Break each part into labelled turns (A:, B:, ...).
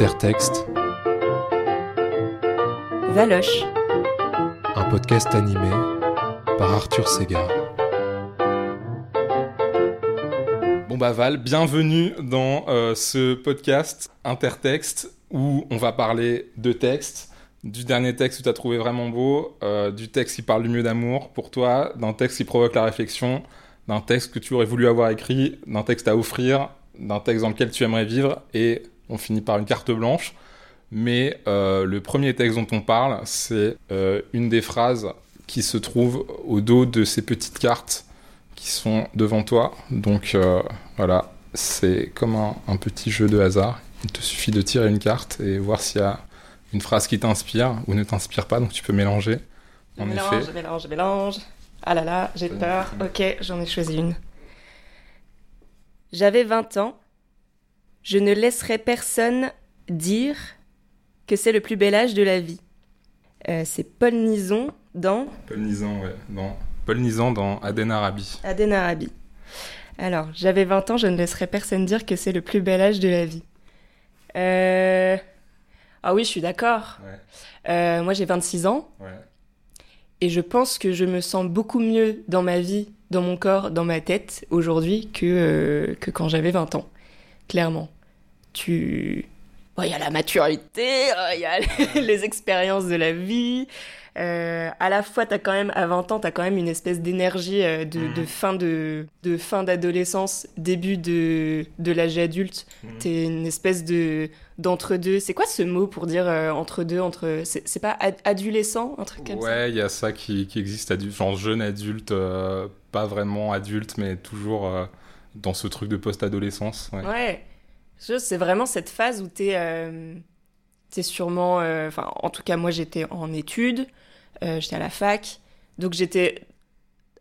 A: Intertexte.
B: Valoche.
A: Un podcast animé par Arthur Segar.
C: Bon bah Val, bienvenue dans euh, ce podcast Intertexte où on va parler de texte, du dernier texte que tu as trouvé vraiment beau, euh, du texte qui parle du mieux d'amour pour toi, d'un texte qui provoque la réflexion, d'un texte que tu aurais voulu avoir écrit, d'un texte à offrir, d'un texte dans lequel tu aimerais vivre et on finit par une carte blanche. Mais euh, le premier texte dont on parle, c'est euh, une des phrases qui se trouve au dos de ces petites cartes qui sont devant toi. Donc euh, voilà, c'est comme un, un petit jeu de hasard. Il te suffit de tirer une carte et voir s'il y a une phrase qui t'inspire ou ne t'inspire pas. Donc tu peux mélanger.
B: Je
C: En
B: mélange,
C: effet.
B: mélange, je mélange. Ah là là, j'ai peur. Ok, j'en ai choisi une. J'avais 20 ans. Je ne laisserai personne dire que c'est le plus bel âge de la vie. Euh, c'est Paul Nison dans
C: Paul Nizan, ouais. Dans... Paul Nizan dans Aden Arabi.
B: Aden Arabi. Alors, j'avais 20 ans, je ne laisserai personne dire que c'est le plus bel âge de la vie. Euh... Ah oui, je suis d'accord.
C: Ouais.
B: Euh, moi, j'ai 26 ans.
C: Ouais.
B: Et je pense que je me sens beaucoup mieux dans ma vie, dans mon corps, dans ma tête aujourd'hui que, euh, que quand j'avais 20 ans. Clairement. Tu. Il y a la maturité, euh, il y a les expériences de la vie. Euh, à la fois, t'as quand même, à 20 ans, t'as quand même une espèce d'énergie euh, de, de fin de, de fin d'adolescence, début de, de l'âge adulte.
C: Mhm.
B: T'es une espèce de d'entre-deux. C'est quoi ce mot pour dire euh, entre-deux entre... C'est pas ad- adolescent, un truc comme ça?
C: Ouais, il y a ça qui, qui existe, adu- genre jeune adulte, euh, pas vraiment adulte, mais toujours dans ce truc de post-adolescence. Ouais.
B: C'est vraiment cette phase où t'es euh, t'es sûrement... euh, Enfin, en tout cas, moi, j'étais en études, euh, j'étais à la fac, donc j'étais...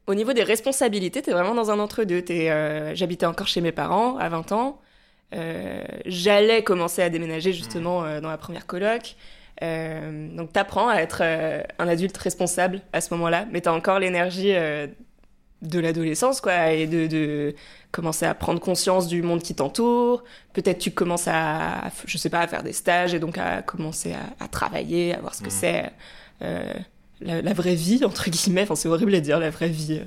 B: Au niveau des responsabilités, t'es vraiment dans un entre-deux. J'habitais encore chez mes parents à 20 ans. J'allais commencer à déménager justement dans la première coloc. Donc t'apprends à être un adulte responsable à ce moment-là, mais t'as encore l'énergie de l'adolescence, quoi, et de commencer à prendre conscience du monde qui t'entoure. Peut-être tu commences à, je sais pas, à faire des stages et donc à commencer à, à travailler, à voir ce que
C: Mhm.
B: c'est euh, la, la vraie vie, entre guillemets. Enfin, c'est horrible à dire, la vraie vie.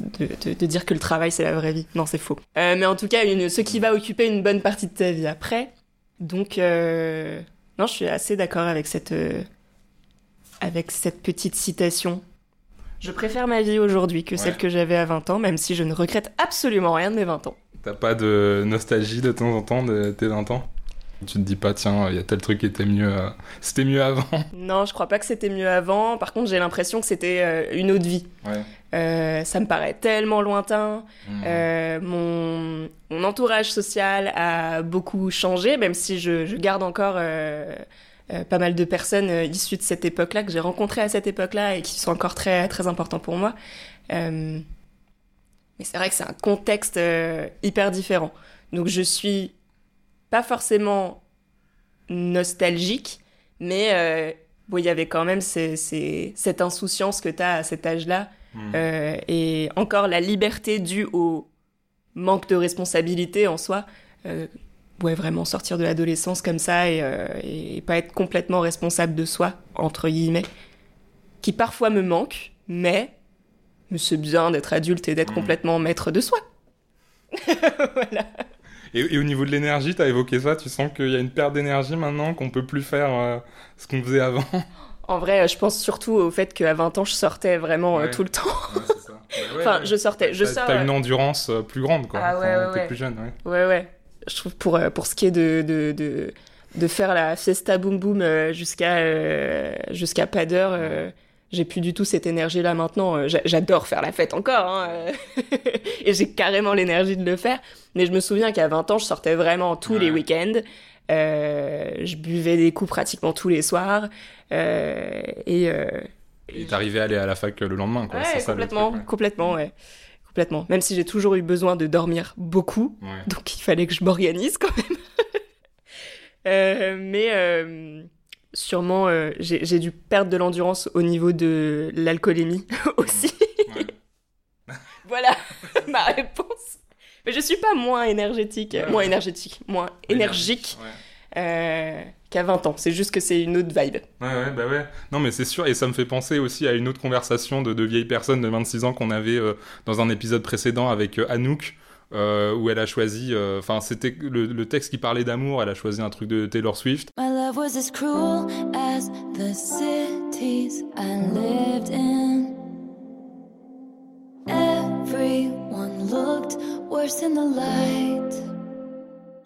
B: De, de- de dire que le travail c'est la vraie vie. Non, c'est faux. Euh, mais en tout cas, une, ce qui va occuper une bonne partie de ta vie après. Donc, euh, non, je suis assez d'accord avec cette, avec cette petite citation. Je préfère ma vie aujourd'hui que celle que j'avais à 20 ans, même si je ne regrette absolument rien de mes 20 ans.
C: T'as pas de nostalgie de temps en temps de tes 20 ans? Tu te dis pas, tiens, il y a tel truc qui était mieux, euh, c'était mieux avant
B: Non, je crois pas que c'était mieux avant. Par contre, j'ai l'impression que c'était euh, une autre vie.
C: Ouais.
B: Euh, ça me paraît tellement lointain. Euh, mon, mon entourage social a beaucoup changé, même si je, je garde encore euh, pas mal de personnes euh, issues de cette époque-là, que j'ai rencontrées à cette époque-là et qui sont encore très, très importants pour moi. Euh, mais c'est vrai que c'est un contexte hyper différent. Donc je suis pas forcément nostalgique, mais bon, il y avait quand même ces- ces- cette insouciance que tu as à cet âge-là. Euh, et encore la liberté due au manque de responsabilité en soi. Euh, ouais, vraiment sortir de l'adolescence comme ça et, euh, et pas être complètement responsable de soi, entre guillemets, qui parfois me manque, mais, c'est bien d'être adulte et d'être
C: Mhm.
B: complètement maître de soi. voilà.
C: Et, et au niveau de l'énergie, t'as évoqué ça, tu sens qu'il y a une perte d'énergie maintenant, qu'on peut plus faire euh, ce qu'on faisait avant?
B: En vrai, je pense surtout au fait qu'à 20 ans, je sortais vraiment euh, tout le temps.
C: Ouais, c'est ça. Ouais,
B: Enfin, je sortais. Je sors.
C: T'as
B: euh,
C: une endurance euh, plus grande, quoi,
B: Ah ouais, ouais,
C: t'es plus jeune, ouais.
B: Ouais, ouais. Je trouve pour, euh, pour ce qui est de, de, de, de faire la fiesta boom boom euh, jusqu'à euh, jusqu'à pas d'heure, j'ai plus du tout cette énergie-là maintenant. Euh, j'a- J'adore faire la fête encore, hein, et j'ai carrément l'énergie de le faire. Mais je me souviens qu'à 20 ans, je sortais vraiment tous les week-ends. Euh, je buvais des coups pratiquement tous les soirs. Euh, et, euh,
C: Et t'arrivais à aller à la fac le lendemain, quoi.
B: ouais,
C: c'est ça, le
B: complètement,
C: truc, ouais.
B: complètement, ouais. Complètement. Même si j'ai toujours eu besoin de dormir beaucoup.
C: Ouais.
B: Donc il fallait que je m'organise quand même. Euh, mais euh, sûrement, euh, j'ai dû perdre de l'endurance au niveau de l'alcoolémie aussi. Voilà ma réponse. Mais je suis pas moins énergétique,
C: Ouais,
B: moins
C: ouais.
B: énergétique, moins énergique. Qu'à 20 ans. C'est juste que c'est une autre vibe.
C: Ouais, ouais, bah ouais. Non, mais c'est sûr, et ça me fait penser aussi à une autre conversation de, de vieilles personnes de 26 ans qu'on avait euh, dans un épisode précédent avec euh, Anouk. euh, où elle a choisi, euh, enfin c'était le, le texte qui parlait d'amour, elle a choisi un truc de Taylor Swift.
D: My love was as cruel as the cities I lived in. Everyone looked worse in the light.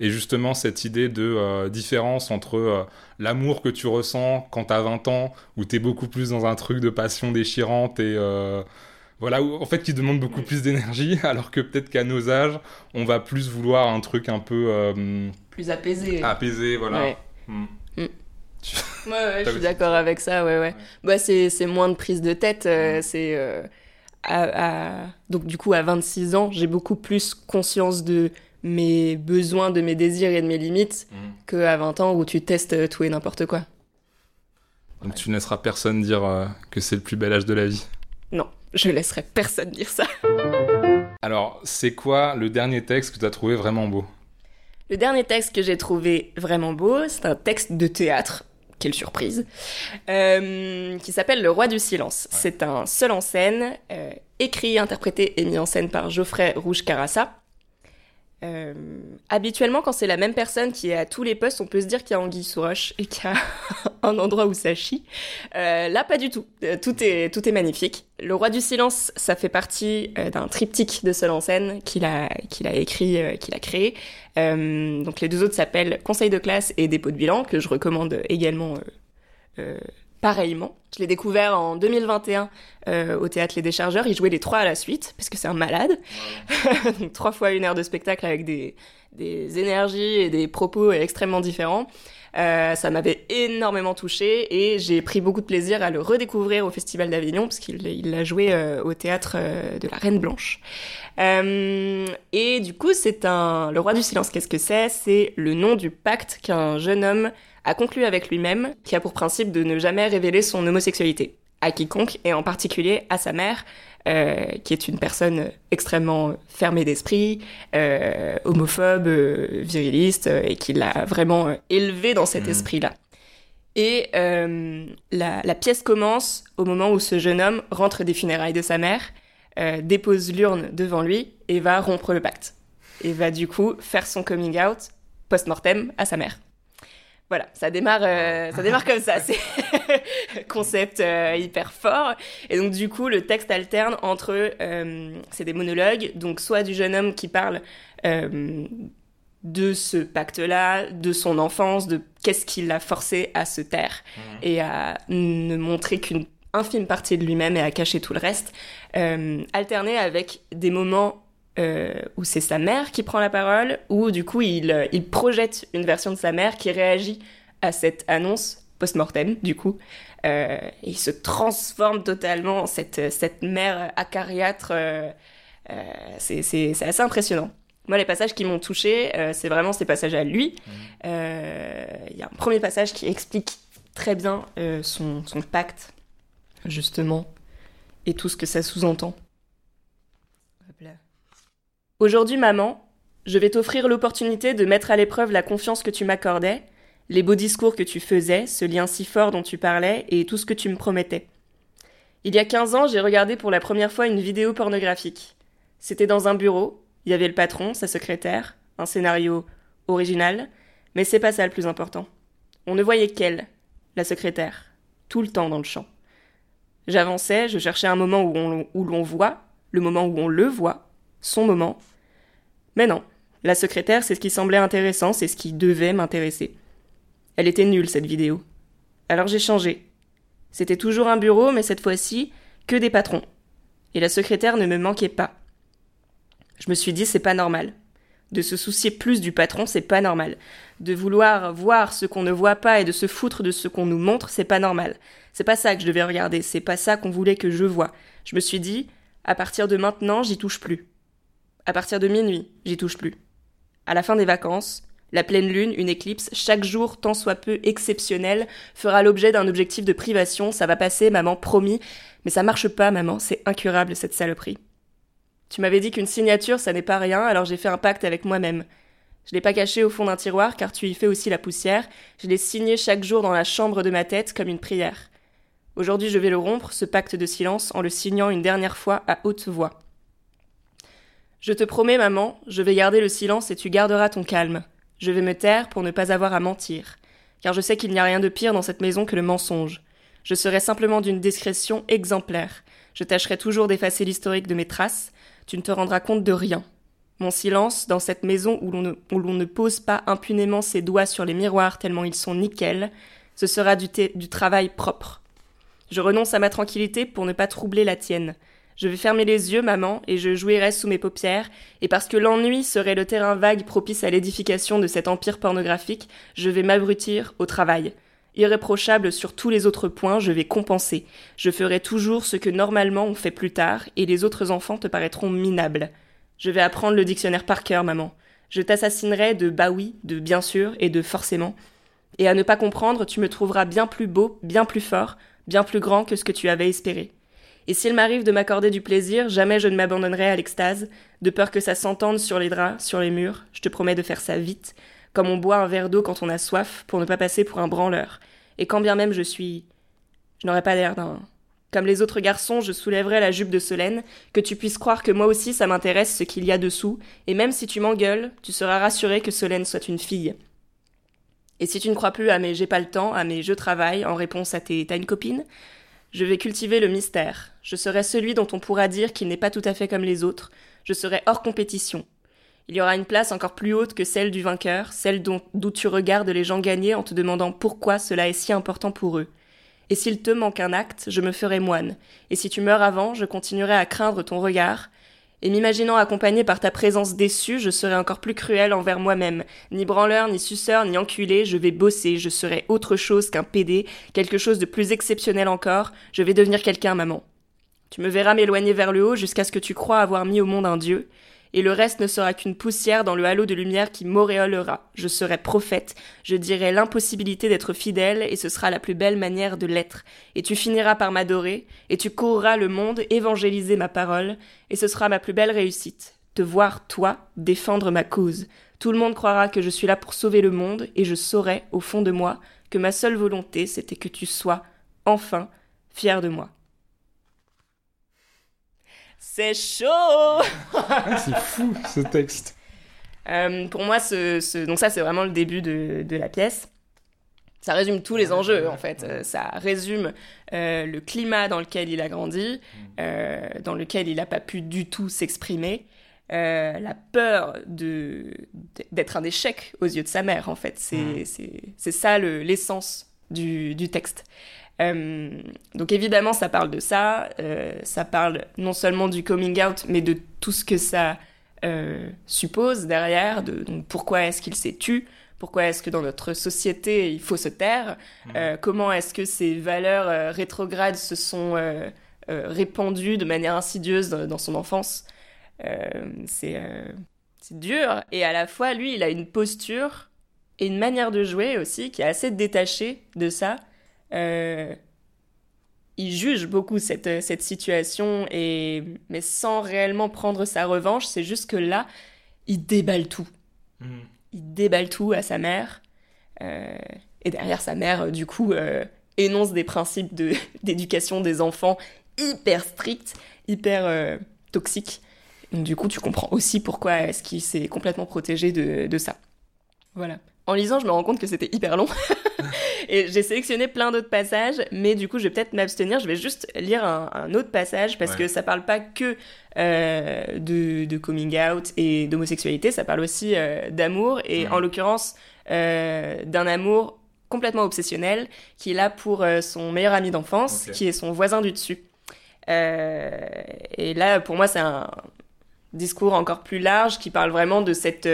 C: Et justement, cette idée de euh, différence entre euh, l'amour que tu ressens quand t'as 20 ans, où t'es beaucoup plus dans un truc de passion déchirante et euh, voilà, où, en fait, qui demande beaucoup plus d'énergie, alors que peut-être qu'à nos âges, on va plus vouloir un truc un peu euh,
B: Plus apaisé.
C: apaisé, voilà.
B: Ouais.
C: Hmm.
B: Ouais, ouais, je suis d'accord avec ça, ouais, ouais. Bah, c'est, c'est moins de prise de tête, euh,
C: Mm.
B: c'est... euh, à- à- Donc, du coup, à 26 ans, j'ai beaucoup plus conscience de mes besoins, de mes désirs et de mes limites
C: Hmm.
B: qu'à 20 ans où tu testes tout et n'importe quoi.
C: Donc tu ne laisseras personne dire euh, que c'est le plus bel âge de la vie.
B: Non, je laisserai personne dire ça.
C: Alors, c'est quoi le dernier texte que tu as trouvé vraiment beau?
B: Le dernier texte que j'ai trouvé vraiment beau, c'est un texte de théâtre, quelle surprise, euh, qui s'appelle Le Roi du Silence. C'est un seul en scène, euh, écrit, interprété et mis en scène par Geoffrey Rouge-Carassa. Euh, habituellement, quand c'est la même personne qui est à tous les postes, on peut se dire qu'il y a Anguille sous roche et qu'il y a un endroit où ça chie. Euh, là, pas du tout. Euh, tout est tout est magnifique. Le Roi du Silence, ça fait partie d'un triptyque de seul en scène qu'il a qu'il a écrit, qu'il a créé. Donc les deux autres s'appellent Conseil de classe et Dépôt de bilan que je recommande également pareillement. Je l'ai découvert en 2021 euh, au théâtre Les Déchargeurs. Il jouait les trois à la suite parce que c'est un malade. Donc trois fois une heure de spectacle avec des des énergies et des propos extrêmement différents. Euh, ça m'avait énormément touché et j'ai pris beaucoup de plaisir à le redécouvrir au Festival d'Avignon parce qu'il il l'a joué euh, au théâtre euh, de la Reine Blanche. Et du coup, c'est un le roi du silence. Qu'est-ce que c'est? C'est le nom du pacte qu'un jeune homme a conclu avec lui-même, qui a pour principe de ne jamais révéler son homosexualité à quiconque et en particulier à sa mère, euh, qui est une personne extrêmement fermée d'esprit, euh, homophobe, euh, viriliste, et qui l'a vraiment élevé dans cet
C: Mhm.
B: esprit-là. Et la, la pièce commence au moment où ce jeune homme rentre des funérailles de sa mère, dépose l'urne devant lui et va rompre le pacte. Et va du coup faire son coming out post-mortem à sa mère. Voilà, ça démarre, euh, ça démarre comme ça. C'est concept euh, hyper fort. Et donc du coup, le texte alterne entre, euh, c'est des monologues, donc soit du jeune homme qui parle de ce pacte-là, de son enfance, de qu'est-ce qui l'a forcé à se taire et à ne montrer qu'une infime partie de lui-même et à cacher tout le reste, alterné avec des moments euh, où c'est sa mère qui prend la parole, où du coup il, euh, il projette une version de sa mère qui réagit à cette annonce post-mortem, du coup. Euh, et il se transforme totalement en cette, cette mère acariâtre. euh, euh, c'est assez impressionnant. Moi, les passages qui m'ont touché, euh, c'est vraiment ces passages à lui. Euh, Il y a un premier passage qui explique très bien euh, son, son pacte, justement, et tout ce que ça sous-entend. Aujourd'hui, maman, je vais t'offrir l'opportunité de mettre à l'épreuve la confiance que tu m'accordais, les beaux discours que tu faisais, ce lien si fort dont tu parlais et tout ce que tu me promettais. Il y a 15 ans, j'ai regardé pour la première fois une vidéo pornographique. C'était dans un bureau, il y avait le patron, sa secrétaire, un scénario original, mais c'est pas ça le plus important. On ne voyait qu'elle, la secrétaire, tout le temps dans le champ. J'avançais, je cherchais un moment où l'on voit, le moment où on le voit, son moment. Mais non, la secrétaire, c'est ce qui semblait intéressant, c'est ce qui devait m'intéresser. Elle était nulle, cette vidéo. Alors j'ai changé. C'était toujours un bureau, mais cette fois-ci, que des patrons. Et la secrétaire ne me manquait pas. Je me suis dit, c'est pas normal. De se soucier plus du patron, c'est pas normal. De vouloir voir ce qu'on ne voit pas et de se foutre de ce qu'on nous montre, c'est pas normal. C'est pas ça que je devais regarder, c'est pas ça qu'on voulait que je vois. Je me suis dit, à partir de maintenant, j'y touche plus. À partir de minuit, j'y touche plus. À la fin des vacances, la pleine lune, une éclipse, chaque jour tant soit peu exceptionnel, fera l'objet d'un objectif de privation, ça va passer, maman, promis. Mais ça marche pas, maman, c'est incurable cette saloperie. Tu m'avais dit qu'une signature, ça n'est pas rien, alors j'ai fait un pacte avec moi-même. Je l'ai pas caché au fond d'un tiroir car tu y fais aussi la poussière. Je l'ai signé chaque jour dans la chambre de ma tête comme une prière. Aujourd'hui, je vais le rompre, ce pacte de silence, en le signant une dernière fois à haute voix. Je te promets, maman, je vais garder le silence et tu garderas ton calme. Je vais me taire pour ne pas avoir à mentir, car je sais qu'il n'y a rien de pire dans cette maison que le mensonge. Je serai simplement d'une discrétion exemplaire. Je tâcherai toujours d'effacer l'historique de mes traces. Tu ne te rendras compte de rien. Mon silence, dans cette maison où l'on ne, pose pas impunément ses doigts sur les miroirs tellement ils sont nickel, ce sera du travail propre. Je renonce à ma tranquillité pour ne pas troubler la tienne. Je vais fermer les yeux, maman, et je jouirai sous mes paupières, et parce que l'ennui serait le terrain vague propice à l'édification de cet empire pornographique, je vais m'abrutir au travail. Irréprochable sur tous les autres points, je vais compenser. Je ferai toujours ce que normalement on fait plus tard, et les autres enfants te paraîtront minables. Je vais apprendre le dictionnaire par cœur, maman. Je t'assassinerai de bah oui, de bien sûr et de forcément. Et à ne pas comprendre, tu me trouveras bien plus beau, bien plus fort, bien plus grand que ce que tu avais espéré. Et s'il m'arrive de m'accorder du plaisir, jamais je ne m'abandonnerai à l'extase, de peur que ça s'entende sur les draps, sur les murs. Je te promets de faire ça vite, comme on boit un verre d'eau quand on a soif, pour ne pas passer pour un branleur. Et quand bien même je suis. Je n'aurais pas l'air d'un. Comme les autres garçons, je soulèverai la jupe de Solène, que tu puisses croire que moi aussi ça m'intéresse ce qu'il y a dessous, et même si tu m'engueules, tu seras rassuré que Solène soit une fille. Et si tu ne crois plus à mes j'ai pas le temps, à mes je travaille, en réponse à tes t'as une copine, je vais cultiver le mystère. Je serai celui dont on pourra dire qu'il n'est pas tout à fait comme les autres. Je serai hors compétition. Il y aura une place encore plus haute que celle du vainqueur, celle d'où tu regardes les gens gagner en te demandant pourquoi cela est si important pour eux. Et s'il te manque un acte, je me ferai moine. Et si tu meurs avant, je continuerai à craindre ton regard. Et m'imaginant accompagné par ta présence déçue, je serai encore plus cruel envers moi-même. Ni branleur, ni suceur, ni enculé, je vais bosser, je serai autre chose qu'un PD, quelque chose de plus exceptionnel encore, je vais devenir quelqu'un, maman. Tu me verras m'éloigner vers le haut jusqu'à ce que tu crois avoir mis au monde un dieu, et le reste ne sera qu'une poussière dans le halo de lumière qui m'auréolera. Je serai prophète, je dirai l'impossibilité d'être fidèle, et ce sera la plus belle manière de l'être. Et tu finiras par m'adorer, et tu courras le monde évangéliser ma parole, et ce sera ma plus belle réussite. Te voir, toi, défendre ma cause. Tout le monde croira que je suis là pour sauver le monde, et je saurai, au fond de moi, que ma seule volonté, c'était que tu sois, enfin, fier de moi. C'est chaud
C: Ah, c'est fou ce texte.
B: Euh, pour moi, ce, ce- donc ça, c'est vraiment le début de, de la pièce. Ça résume tous les enjeux, en fait. Euh, Ça résume euh, le climat dans lequel il a grandi, dans lequel il n'a pas pu du tout s'exprimer, la peur de d'être un échec aux yeux de sa mère, en fait. C'est c'est ça le- l'essence du, du texte. Euh, donc évidemment, ça parle de ça. euh, ça parle non seulement du coming out, mais de tout ce que ça euh, suppose derrière. De, donc pourquoi est-ce qu'il s'est tu Pourquoi est-ce que dans notre société il faut se taire Euh, Comment est-ce que ces valeurs rétrogrades se sont répandues de manière insidieuse dans, dans son enfance c'est dur. Et à la fois, lui, il a une posture et une manière de jouer aussi qui est assez détachée de ça. Euh, il juge beaucoup cette, cette situation, et, mais sans réellement prendre sa revanche. C'est juste que là, il déballe tout. Il déballe tout à sa mère. Euh, et derrière, sa mère, euh, du coup, euh, énonce des principes de- d'éducation des enfants hyper stricts, hyper euh, toxiques. Donc, du coup, tu comprends aussi pourquoi est-ce qu'il s'est complètement protégé de, de ça. Voilà. En lisant, je me rends compte que c'était hyper long. Et j'ai sélectionné plein d'autres passages, mais du coup, je vais peut-être m'abstenir. Je vais juste lire un, un autre passage parce
C: Ouais.
B: que ça parle pas que euh, de, de coming out et d'homosexualité, ça parle aussi euh, d'amour et en l'occurrence euh, d'un amour complètement obsessionnel qu'il a pour euh, son meilleur ami d'enfance, qui est son voisin du dessus. Et là, pour moi, c'est un discours encore plus large qui parle vraiment de cette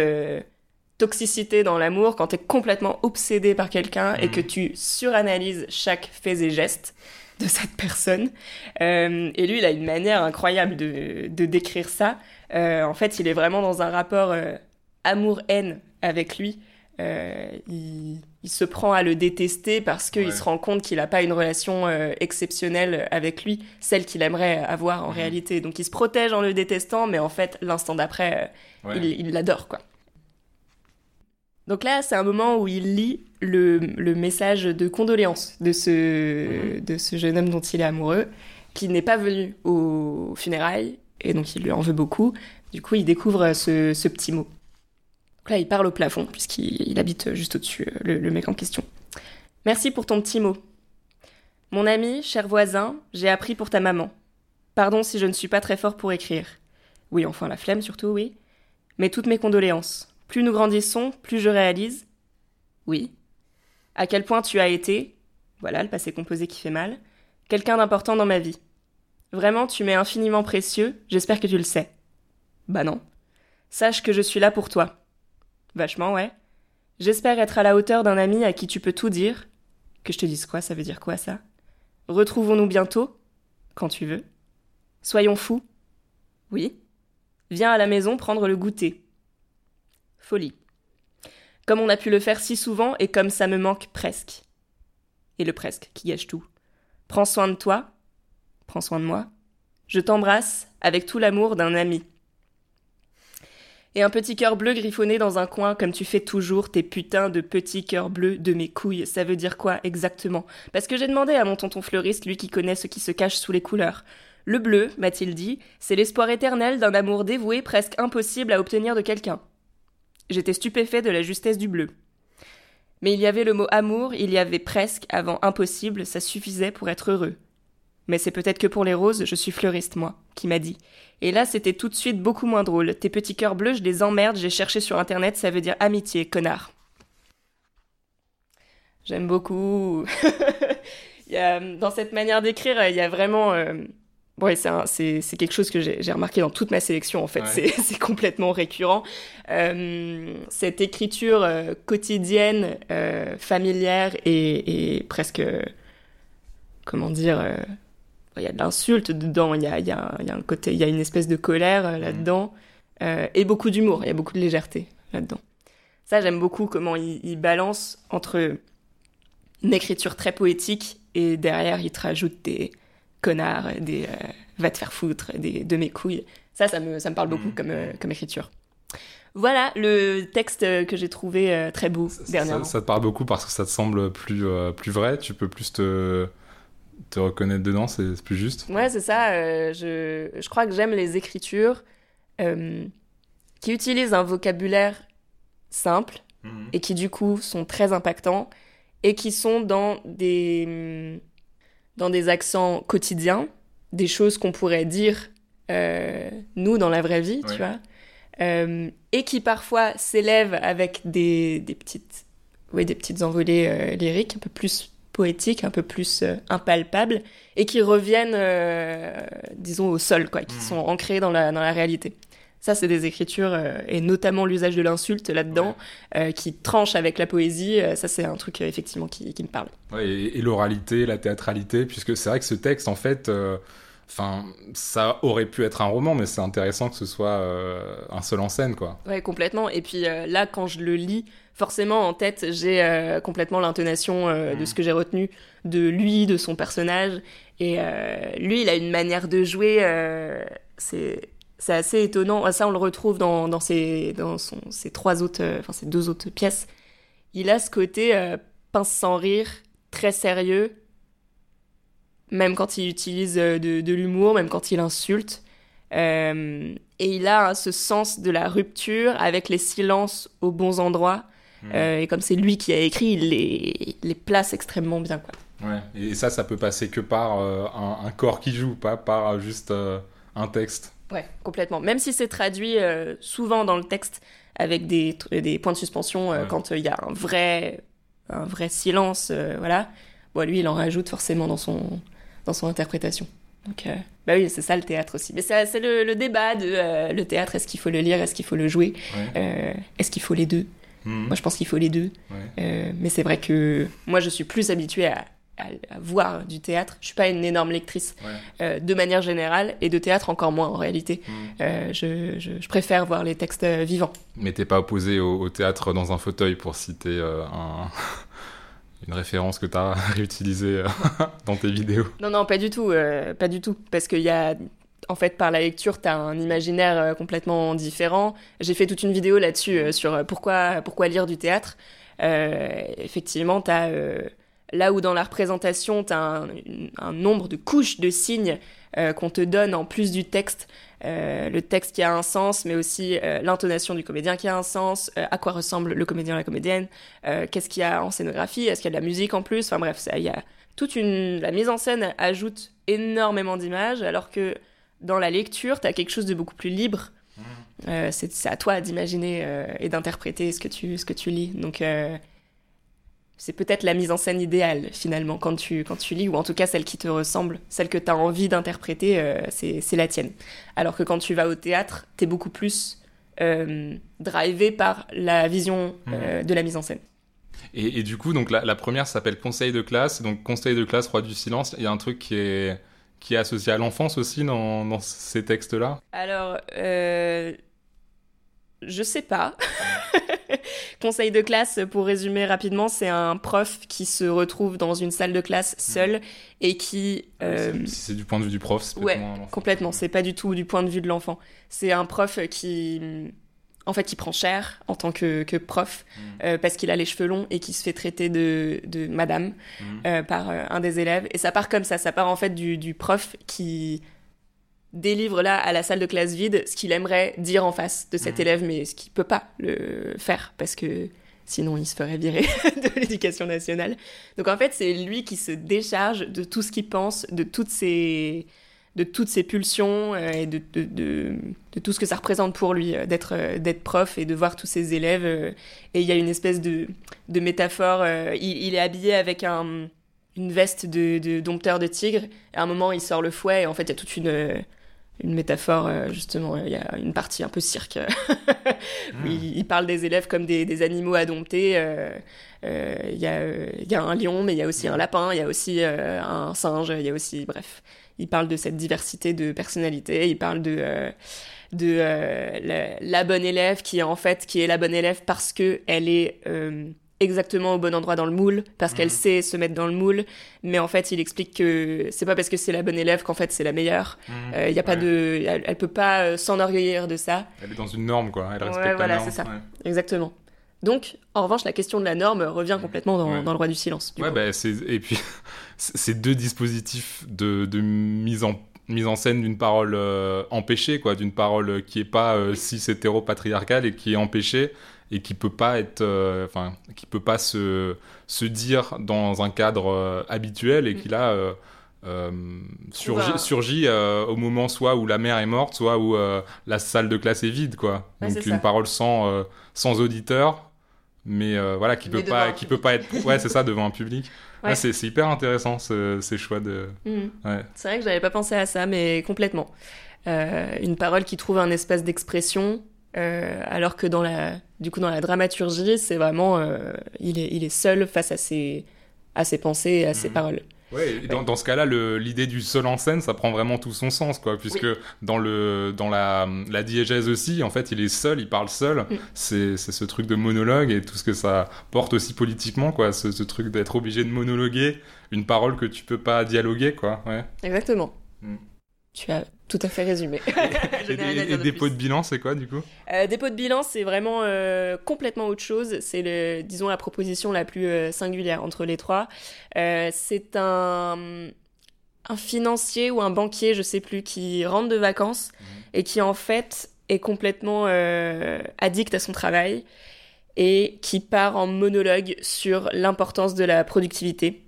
B: toxicité dans l'amour quand tu es complètement obsédé par quelqu'un et que tu suranalyses chaque fait et geste de cette personne. Euh, et lui, il a une manière incroyable de, de décrire ça. Euh, en fait, il est vraiment dans un rapport euh, amour-haine avec lui. Il, il se prend à le détester parce qu'il
C: Ouais.
B: se rend compte qu'il n'a pas une relation exceptionnelle avec lui, celle qu'il aimerait avoir en
C: Mhm.
B: réalité. Donc il se protège en le détestant, mais en fait, l'instant d'après,
C: Ouais.
B: il l'adore, quoi. Donc là, c'est un moment où il lit le, le message de condoléances de ce, de ce jeune homme dont il est amoureux, qui n'est pas venu aux funérailles, et donc il lui en veut beaucoup. Du coup, il découvre ce, ce petit mot. Donc là, il parle au plafond, puisqu'il il habite juste au-dessus, euh, le, le mec en question. Merci pour ton petit mot. Mon ami, cher voisin, j'ai appris pour ta maman. Pardon si je ne suis pas très fort pour écrire. Oui, enfin la flemme surtout, oui. Mais toutes mes condoléances. Plus nous grandissons, plus je réalise. Oui. À quel point tu as été, voilà le passé composé qui fait mal, quelqu'un d'important dans ma vie. Vraiment, tu m'es infiniment précieux, j'espère que tu le sais. Bah non. Sache que je suis là pour toi. Vachement, ouais. J'espère être à la hauteur d'un ami à qui tu peux tout dire. Que je te dise quoi, ça veut dire quoi ça? Retrouvons-nous bientôt Quand tu veux. Soyons fous Oui. Viens à la maison prendre le goûter. Folie. Comme on a pu le faire si souvent et comme ça me manque presque. Et le presque qui gâche tout. Prends soin de toi. Prends soin de moi. Je t'embrasse avec tout l'amour d'un ami. Et un petit cœur bleu griffonné dans un coin comme tu fais toujours tes putains de petits cœurs bleus de mes couilles. Ça veut dire quoi exactement? Parce que j'ai demandé à mon tonton fleuriste, lui qui connaît ce qui se cache sous les couleurs. Le bleu, m'a-t-il dit, c'est l'espoir éternel d'un amour dévoué presque impossible à obtenir de quelqu'un. J'étais stupéfait de la justesse du bleu. Mais il y avait le mot amour, il y avait presque avant impossible, ça suffisait pour être heureux. Mais c'est peut-être que pour les roses, je suis fleuriste, moi, qui m'a dit. Et là, c'était tout de suite beaucoup moins drôle. Tes petits cœurs bleus, je les emmerde, j'ai cherché sur internet, ça veut dire amitié, connard. J'aime beaucoup. dans cette manière d'écrire, il y a vraiment. Euh... Ouais, c'est, quelque chose que j'ai, remarqué dans toute ma sélection, en fait.
C: Ouais.
B: C'est, complètement récurrent. Euh, cette écriture euh, quotidienne, euh, familière et, et presque. comment dire il y a de l'insulte dedans, il y a, y, a, il y a un côté, il y a une espèce de colère là-dedans, euh, et beaucoup d'humour, il y a beaucoup de légèreté là-dedans. Ça, j'aime beaucoup comment il, il balance entre une écriture très poétique et derrière il te rajoute des connards, des euh, va te faire foutre, des de mes couilles. Ça, ça me, ça me parle beaucoup
C: Mhm.
B: comme, euh, comme écriture. Voilà le texte que j'ai trouvé euh, très beau
C: Ça,
B: dernièrement.
C: ça te parle beaucoup parce que ça te semble plus, plus vrai, tu peux plus te, te reconnaître dedans, c'est plus juste.
B: Ouais, c'est ça. je, je crois que j'aime les écritures qui utilisent un vocabulaire simple et qui du coup sont très impactants et qui sont dans des dans des accents quotidiens, des choses qu'on pourrait dire euh, nous dans la vraie vie,
C: Ouais.
B: tu vois, Euh, et qui parfois s'élèvent avec des, des petites oui, des petites envolées euh, lyriques un peu plus poétiques, un peu plus impalpables et qui reviennent disons au sol quoi, qui
C: Mhm.
B: sont ancrées dans la dans la réalité. Ça, c'est des écritures, euh, et notamment l'usage de l'insulte là-dedans, euh, qui tranche avec la poésie. euh, ça, c'est un truc, effectivement, qui, qui me parle.
C: Ouais, et, et l'oralité, la théâtralité, puisque c'est vrai que ce texte, en fait, enfin, ça aurait pu être un roman, mais c'est intéressant que ce soit euh, un seul en scène, quoi.
B: Ouais, complètement. Et puis euh, là, quand je le lis, forcément, en tête, j'ai euh, complètement l'intonation de
C: Mhm.
B: ce que j'ai retenu de lui, de son personnage. Et lui, il a une manière de jouer, c'est c'est assez étonnant. Ça, on le retrouve dans, dans, ses, dans son, ses trois autres, euh, enfin, ses deux autres pièces. Il a ce côté euh, pince sans rire, très sérieux, même quand il utilise euh, de, de l'humour, même quand il insulte. Euh, et il a hein, ce sens de la rupture avec les silences aux bons endroits. Euh, et comme c'est lui qui a écrit, il les, il les place extrêmement bien. Quoi.
C: Ouais. Et ça, ça peut passer que par un, un corps qui joue, pas par juste un texte.
B: Ouais, complètement. Même si c'est traduit euh, souvent dans le texte avec des, des points de suspension euh,
C: Ouais.
B: quand euh, il y a un vrai, un vrai silence, euh, voilà. Bon, lui, il en rajoute forcément dans son, dans son interprétation. Donc, euh, bah oui, c'est ça le théâtre aussi. Mais c'est le, le débat de euh, le théâtre, est-ce qu'il faut le lire, est-ce qu'il faut le jouer,
C: Ouais.
B: euh, est-ce qu'il faut les deux?
C: Mhm.
B: Moi, je pense qu'il faut les deux.
C: Ouais.
B: Euh, mais c'est vrai que moi, je suis plus habituée à, à- à voir du théâtre. Je suis pas une énorme lectrice
C: Ouais.
B: euh, de manière générale, et de théâtre encore moins en réalité.
C: Mhm.
B: Euh, je, je- je préfère voir les textes euh, vivants.
C: Mais t'es pas opposé au, au théâtre dans un fauteuil pour citer euh, un... une référence que t'as réutilisée euh, dans tes vidéos.
B: Non, non, pas du tout, pas du tout, parce qu'il y a en fait, par la lecture, tu as un imaginaire euh, complètement différent. J'ai fait toute une vidéo là-dessus euh, sur pourquoi, pourquoi lire du théâtre. Euh, effectivement, tu as là où dans la représentation, tu as un, nombre de couches de signes euh, qu'on te donne en plus du texte. Euh, le texte qui a un sens, mais aussi euh, l'intonation du comédien qui a un sens, à quoi ressemble le comédien la comédienne, qu'est-ce qu'il y a en scénographie, est-ce qu'il y a de la musique en plus, enfin bref, il y a toute une... La mise en scène ajoute énormément d'images, alors que dans la lecture, tu as quelque chose de beaucoup plus libre. Euh, c'est à toi d'imaginer et d'interpréter ce, que tu- ce que tu lis. Donc, c'est peut-être la mise en scène idéale, finalement, quand tu, quand tu lis, ou en tout cas celle qui te ressemble, celle que tu as envie d'interpréter, euh, c'est c'est la tienne. Alors que quand tu vas au théâtre, tu es beaucoup plus euh, drivé par la vision euh, de la mise en scène.
C: Et, et du coup, donc la, la première s'appelle Conseil de classe. Donc Conseil de classe, roi du silence. Il y a un truc qui est qui est associé à l'enfance aussi dans, dans ces textes-là?
B: Alors, euh, je sais pas. Conseil de classe, pour résumer rapidement, c'est un prof qui se retrouve dans une salle de classe seul et qui... euh,
C: Si c'est du point de vue du prof, c'est
B: ouais,
C: complètement.
B: C'est pas du tout du point de vue de l'enfant. C'est un prof qui, en fait, qui prend cher en tant que, que prof
C: Mm.
B: euh, parce qu'il a les cheveux longs et qui se fait traiter de, de madame
C: Mm.
B: euh, par euh, un des élèves. Et ça part comme ça. Ça part en fait du, du prof qui délivre là à la salle de classe vide ce qu'il aimerait dire en face de cet
C: Mhm.
B: élève, mais ce qu'il peut pas le faire parce que sinon il se ferait virer de l'éducation nationale. Donc en fait, c'est lui qui se décharge de tout ce qu'il pense, de toutes ses de toutes ses pulsions euh, et de, de, de, de tout ce que ça représente pour lui euh, d'être euh, d'être prof et de voir tous ses élèves. et il y a une espèce de, de métaphore. il, il est habillé avec un, une veste de, de dompteur de tigre. À un moment, il sort le fouet et en fait, il y a toute une, une métaphore, euh, justement. Il y a une partie un peu cirque où il, il parle des élèves comme des, des animaux à dompter. euh, euh, Il y, a, euh, il y a un lion, mais il y a aussi un lapin, il y a aussi euh, un singe, il y a aussi, bref. Il parle de cette diversité de personnalités, il parle de, euh, de euh, la, la bonne élève qui est en fait qui est la bonne élève parce que elle est euh, exactement au bon endroit dans le moule, parce qu'elle
C: Mhm.
B: sait se mettre dans le moule, mais en fait il explique que c'est pas parce que c'est la bonne élève qu'en fait c'est la meilleure.
C: Mm.
B: Euh, Il y a pas
C: Ouais.
B: de, elle, elle peut pas euh, s'enorgueillir de ça.
C: Elle est dans une norme, quoi. Elle
B: Ouais,
C: respecte la
B: voilà,
C: norme.
B: c'est ça.
C: Ouais.
B: Exactement. Donc, en revanche, la question de la norme revient complètement dans,
C: Ouais.
B: dans le roi du silence. du
C: Ouais,
B: coup.
C: bah, et puis ces deux dispositifs de, de mise en mise en scène d'une parole euh, empêchée, quoi, d'une parole qui est pas euh, cis hétéro-patriarcale et qui est empêchée et qui peut pas être, euh, enfin, qui peut pas se se dire dans un cadre euh, habituel et qui là euh, euh, surgit, au moment soit où la mère est morte, soit où la salle de classe est vide, quoi.
B: Ouais,
C: Donc une
B: ça.
C: parole sans sans auditeur, mais voilà, qui peut pas, qui peut pas être, ouais, c'est ça, devant un public.
B: Ouais.
C: Ouais, c'est hyper intéressant ce- ces choix de. Ouais.
B: C'est vrai que j'avais pas pensé à ça, mais complètement. Euh, une parole qui trouve un espace d'expression, euh, alors que dans la, du coup, dans la dramaturgie, c'est vraiment, euh, il est, il est seul face à ses, à ses pensées et à ses
C: Mhm.
B: paroles.
C: Ouais, et dans, dans ce cas-là, le- l'idée du seul en scène, ça prend vraiment tout son sens, quoi, puisque dans le dans la, la diégèse aussi, en fait, il est seul, il parle seul.
B: Mm.
C: C'est c'est ce truc de monologue et tout ce que ça porte aussi politiquement, quoi, ce, ce truc d'être obligé de monologuer une parole que tu peux pas dialoguer, quoi. Ouais.
B: Exactement.
C: Mm.
B: Tu as tout à fait résumé.
C: Et, dépôt
B: plus.
C: de bilan, c'est quoi du coup?
B: Euh, dépôt de bilan, c'est vraiment euh, complètement autre chose. C'est le, disons, la proposition la plus euh, singulière entre les trois. Euh, c'est un, un financier ou un banquier, je sais plus, qui rentre de vacances et qui en fait est complètement euh, addict à son travail et qui part en monologue sur l'importance de la productivité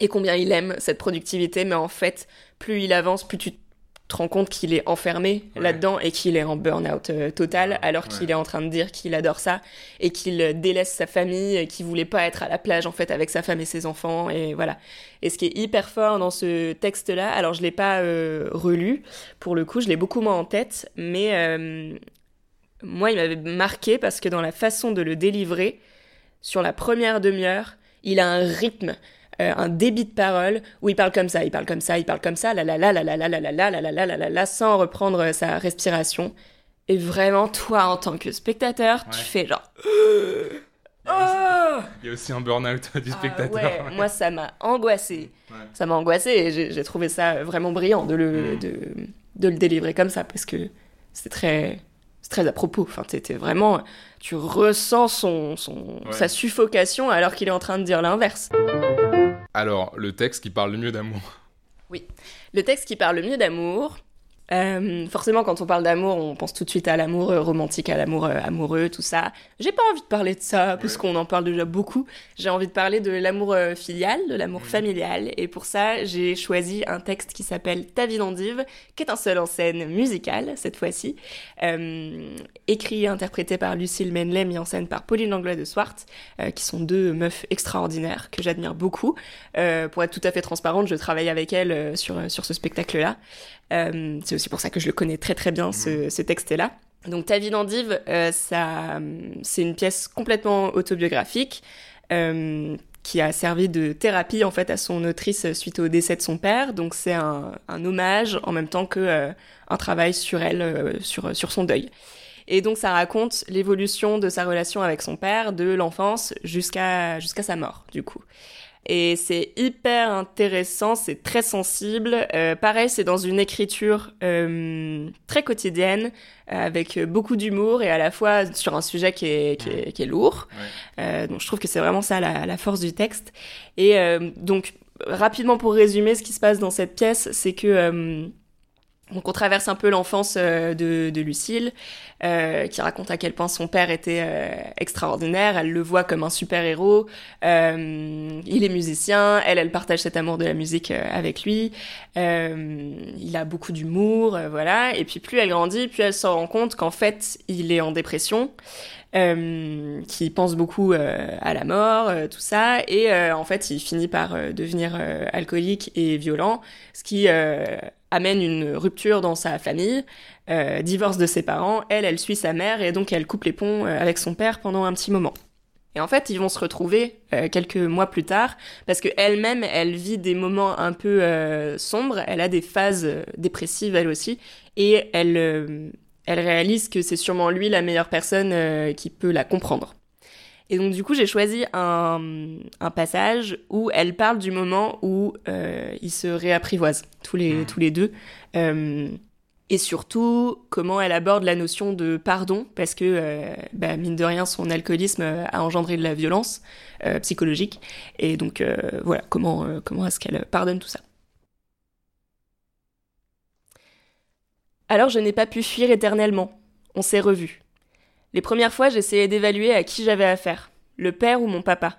B: et combien il aime cette productivité, mais en fait, plus il avance, plus tu te rends compte qu'il est enfermé
C: Ouais.
B: là-dedans et qu'il est en burn-out euh, total, alors
C: Ouais.
B: qu'il est en train de dire qu'il adore ça et qu'il euh, délaisse sa famille, et qu'il voulait pas être à la plage en fait avec sa femme et ses enfants et voilà. Et ce qui est hyper fort dans ce texte-là, alors je l'ai pas euh, relu pour le coup, je l'ai beaucoup moins en tête, mais euh, moi il m'avait marqué parce que dans la façon de le délivrer, sur la première demi-heure, il a un rythme euh, un débit de parole où il parle comme ça, il parle comme ça, il parle comme ça, la la la la la la la la la la la la la la la sans reprendre euh, sa respiration. Et vraiment, toi, en tant que spectateur, tu
C: Ouais.
B: fais genre. Oh
C: Il y a aussi un burn-out du
B: Ah
C: spectateur.
B: ouais, moi ça m'a angoissé.
C: Ouais.
B: Ça m'a angoissé et j'ai trouvé ça vraiment brillant de le
C: Mm.
B: de de le délivrer comme ça parce que c'est très, très à propos. Enfin, t'étais vraiment, tu ressens son, son,
C: Ouais.
B: sa suffocation alors qu'il est en train de dire l'inverse.
C: Alors, le texte qui parle le mieux d'amour.
B: Le texte qui parle le mieux d'amour. Euh, forcément, quand on parle d'amour, on pense tout de suite à l'amour euh, romantique, à l'amour euh, amoureux, tout ça. J'ai pas envie de parler de ça, parce qu'on en parle déjà beaucoup. J'ai envie de parler de l'amour euh, filial, de l'amour familial. Et pour ça, j'ai choisi un texte qui s'appelle Ta vie d'endive, qui est un seul en scène musical, cette fois-ci. Euh, écrit et interprété par Lucille Menley, mis en scène par Pauline Langlois de Swart, qui sont deux meufs extraordinaires que j'admire beaucoup. Euh, pour être tout à fait transparente, je travaille avec elles euh, sur, sur ce spectacle-là. Euh, c'est aussi pour ça que je le connais très très bien, ce, ce texte-là. Donc Ta vie d'endive, euh, ça, c'est une pièce complètement autobiographique euh, qui a servi de thérapie en fait à son autrice suite au décès de son père. Donc c'est un, un hommage en même temps que euh, un travail sur elle, euh, sur, sur son deuil. Et donc ça raconte l'évolution de sa relation avec son père, de l'enfance jusqu'à jusqu'à sa mort, du coup. Et c'est hyper intéressant, c'est très sensible. Euh, pareil, c'est dans une écriture euh, très quotidienne, euh, avec beaucoup d'humour et à la fois sur un sujet qui est, qui est, qui est lourd. Euh, donc je trouve que c'est vraiment ça la, la force du texte. Et euh, donc rapidement pour résumer ce qui se passe dans cette pièce, c'est que euh, donc on traverse un peu l'enfance euh, de, de Lucille, euh, qui raconte à quel point son père était euh, extraordinaire. Elle le voit comme un super héros. Euh, il est musicien. Elle, elle partage cet amour de la musique euh, avec lui. Euh, il a beaucoup d'humour, voilà. Et puis plus elle grandit, plus elle se rend compte qu'en fait, il est en dépression. Euh, qui pense beaucoup à la mort, tout ça, et en fait il finit par devenir alcoolique et violent, ce qui amène une rupture dans sa famille, euh, divorce de ses parents, elle, elle suit sa mère et donc elle coupe les ponts euh, avec son père pendant un petit moment. Et en fait, ils vont se retrouver euh, quelques mois plus tard parce que elle-même, elle vit des moments un peu euh, sombres. Elle a des phases euh, dépressives elle aussi, et elle euh, elle réalise que c'est sûrement lui la meilleure personne qui peut la comprendre. Et donc du coup, j'ai choisi un, un passage où elle parle du moment où euh, ils se réapprivoisent tous les tous les deux. Euh, et surtout comment elle aborde la notion de pardon parce que euh, bah, mine de rien son alcoolisme a engendré de la violence psychologique. Et donc voilà comment comment est-ce qu'elle pardonne tout ça. Alors je n'ai pas pu fuir éternellement. On s'est revus les premières fois j'essayais d'évaluer à qui j'avais affaire le père ou mon papa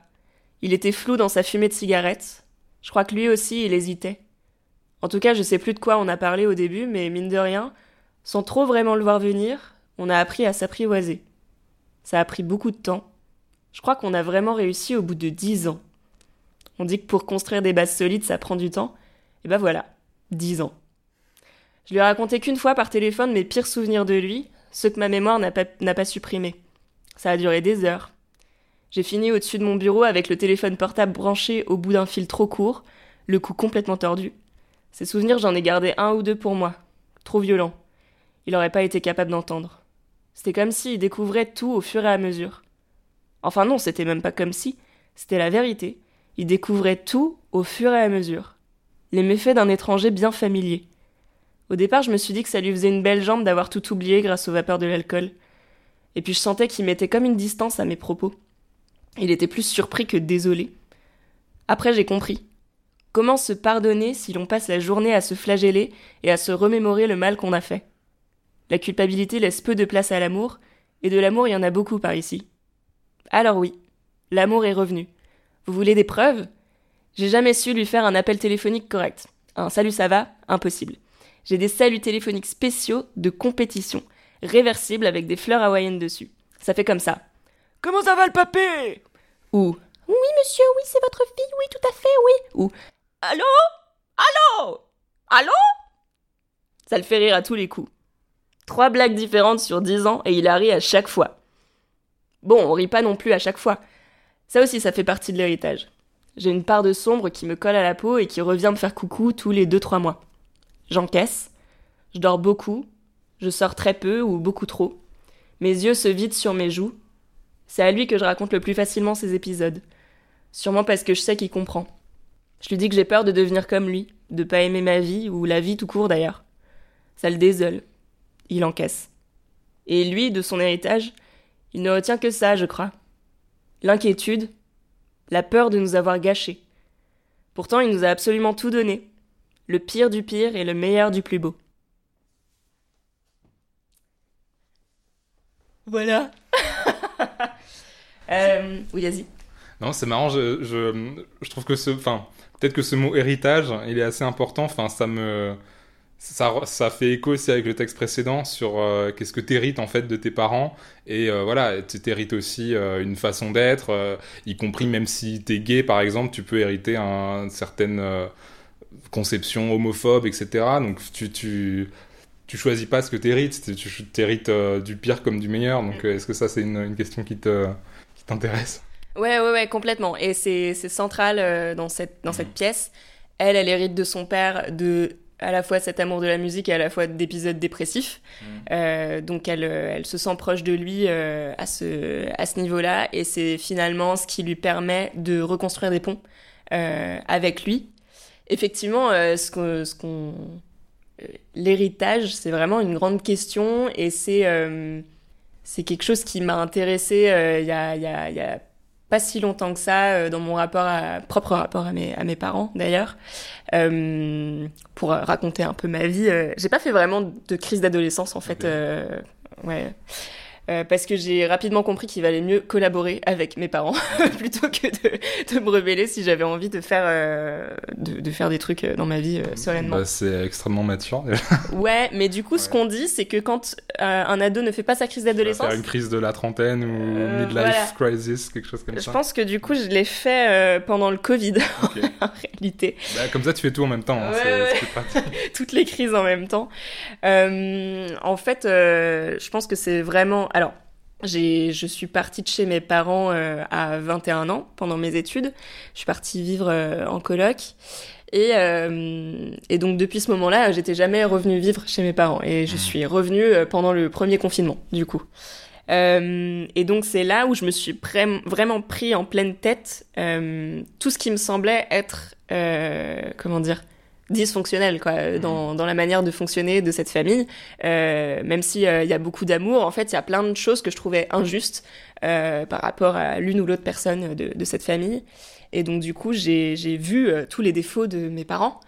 B: il était flou dans sa fumée de cigarette je crois que lui aussi il hésitait en tout cas, je sais plus de quoi on a parlé au début, mais mine de rien, sans trop vraiment le voir venir, on a appris à s'apprivoiser. Ça a pris beaucoup de temps. Je crois qu'on a vraiment réussi au bout de dix ans. On dit que pour construire des bases solides, ça prend du temps. Et ben voilà, dix ans. Je lui ai raconté qu'une fois par téléphone mes pires souvenirs de lui, ceux que ma mémoire n'a pas, pas supprimés. Ça a duré des heures. J'ai fini au-dessus de mon bureau avec le téléphone portable branché au bout d'un fil trop court, le cou complètement tordu. Ces souvenirs, j'en ai gardé un ou deux pour moi. Trop violents. Il aurait pas été capable d'entendre. C'était comme s'il découvrait tout au fur et à mesure. Enfin non, c'était même pas comme si, c'était la vérité. Il découvrait tout au fur et à mesure. Les méfaits d'un étranger bien familier. Au départ, je me suis dit que ça lui faisait une belle jambe d'avoir tout oublié grâce aux vapeurs de l'alcool. Et puis je sentais qu'il mettait comme une distance à mes propos. Il était plus surpris que désolé. Après, j'ai compris. Comment se pardonner si l'on passe la journée à se flageller et à se remémorer le mal qu'on a fait? La culpabilité laisse peu de place à l'amour, et de l'amour il y en a beaucoup par ici. Alors oui, l'amour est revenu. Vous voulez des preuves? J'ai jamais su lui faire un appel téléphonique correct. Un salut ça va? Impossible. J'ai des saluts téléphoniques spéciaux de compétition, réversibles avec des fleurs hawaïennes dessus. Ça fait comme ça. Comment ça va le papé? Ou Oui monsieur, oui c'est votre fille, oui tout à fait, oui. Ou Allô? Allô? Allô? Ça le fait rire à tous les coups. Trois blagues différentes sur dix ans et il a ri à chaque fois. Bon, on rit pas non plus à chaque fois. Ça aussi, ça fait partie de l'héritage. J'ai une part de sombre qui me colle à la peau et qui revient me faire coucou tous les deux trois mois. J'encaisse, je dors beaucoup, je sors très peu ou beaucoup trop. Mes yeux se vident sur mes joues. C'est à lui que je raconte le plus facilement ces épisodes. Sûrement parce que je sais qu'il comprend. Je lui dis que j'ai peur de devenir comme lui, de pas aimer ma vie, ou la vie tout court d'ailleurs. Ça le désole. Il encaisse. Et lui, de son héritage, il ne retient que ça, je crois. L'inquiétude, la peur de nous avoir gâchés. Pourtant, il nous a absolument tout donné. Le pire du pire et le meilleur du plus beau. Voilà. Euh, oui, vas-y.
C: Non, c'est marrant, je, je, je trouve que ce. Enfin, peut-être que ce mot héritage, il est assez important. Enfin, ça me. Ça, ça fait écho aussi avec le texte précédent sur euh, qu'est-ce que tu hérites en fait de tes parents. Et euh, voilà, tu hérites aussi euh, une façon d'être, euh, y compris même si tu es gay par exemple, tu peux hériter un, une certaine euh, conception homophobe, etc. Donc tu, tu, tu choisis pas ce que tu hérites, tu, tu hérites du pire comme du meilleur. Donc euh, est-ce que ça c'est une, une question qui te qui t'intéresse?
B: Ouais, ouais, ouais, complètement. Et c'est c'est central euh, dans cette, dans cette pièce. Elle, elle hérite de son père de à la fois cet amour de la musique et à la fois d'épisodes dépressifs. Euh, donc elle, euh, elle se sent proche de lui euh, à ce, à ce niveau-là. Et c'est finalement ce qui lui permet de reconstruire des ponts euh, avec lui. Effectivement, euh, ce qu'on... Ce qu'on euh, L'héritage, c'est vraiment une grande question et c'est euh, c'est quelque chose qui m'a intéressée euh, il y, a, il y, a, il y a pas si longtemps que ça euh, dans mon rapport à, propre rapport à mes, à mes parents d'ailleurs euh, pour raconter un peu ma vie euh, j'ai pas fait vraiment de crise d'adolescence en fait euh, ouais Euh, parce que j'ai rapidement compris qu'il valait mieux collaborer avec mes parents plutôt que de, de me rebeller si j'avais envie de faire euh, de, de faire des trucs euh, dans ma vie euh, sereinement
C: Bah, C'est extrêmement mature. déjà.
B: ouais mais du coup ce
C: Ouais.
B: qu'on dit c'est que quand euh, un ado ne fait pas sa crise d'adolescence
C: Faire une crise de la trentaine ou
B: Euh,
C: midlife crisis, quelque chose comme
B: je
C: ça.
B: pense que du coup je l'ai fait euh, pendant le Covid en réalité
C: Bah, comme ça, tu fais tout en même temps. hein,
B: Ouais, ouais. toutes les crises en même temps. Euh, en fait, euh, je pense que c'est vraiment. Alors, je suis partie de chez mes parents euh, à 21 ans pendant mes études. Je suis partie vivre euh, en coloc. Et, euh, et donc depuis ce moment-là, j'étais jamais revenue vivre chez mes parents. Et je suis revenue pendant le premier confinement, du coup. Et donc c'est là où je me suis vraiment pris en pleine tête tout ce qui me semblait être, comment dire, dysfonctionnel quoi, dans, dans la manière de fonctionner de cette famille. Euh, même s'il il y a beaucoup d'amour, en fait, il y a plein de choses que je trouvais injustes euh, par rapport à l'une ou l'autre personne de, de cette famille. Et donc du coup, j'ai j'ai vu euh, tous les défauts de mes parents,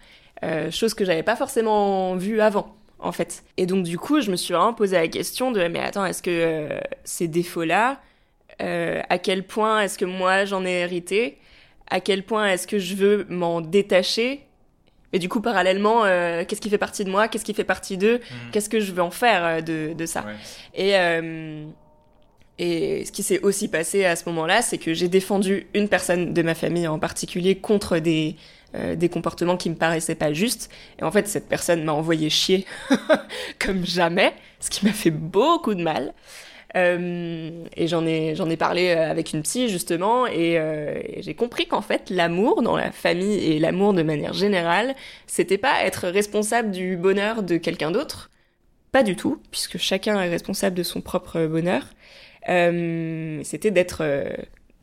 B: euh, chose que j'avais pas forcément vu avant en fait. Et donc du coup, je me suis vraiment posé la question de mais attends, est-ce que euh, ces défauts-là, euh, à quel point est-ce que moi j'en ai hérité? À quel point est-ce que je veux m'en détacher? Et du coup, parallèlement, euh, qu'est-ce qui fait partie de moi Qu'est-ce qui fait partie d'eux Qu'est-ce que je veux en faire euh, de, de ça
C: Ouais.
B: Et euh, et ce qui s'est aussi passé à ce moment-là, c'est que j'ai défendu une personne de ma famille en particulier contre des, euh, des comportements qui me paraissaient pas justes. Et en fait, cette personne m'a envoyé chier comme jamais, ce qui m'a fait beaucoup de mal. Euh, et j'en ai, j'en ai parlé euh, avec une psy justement, et, euh, et j'ai compris qu'en fait, l'amour dans la famille et l'amour de manière générale, c'était pas être responsable du bonheur de quelqu'un d'autre, pas du tout, puisque chacun est responsable de son propre bonheur. C'était d'être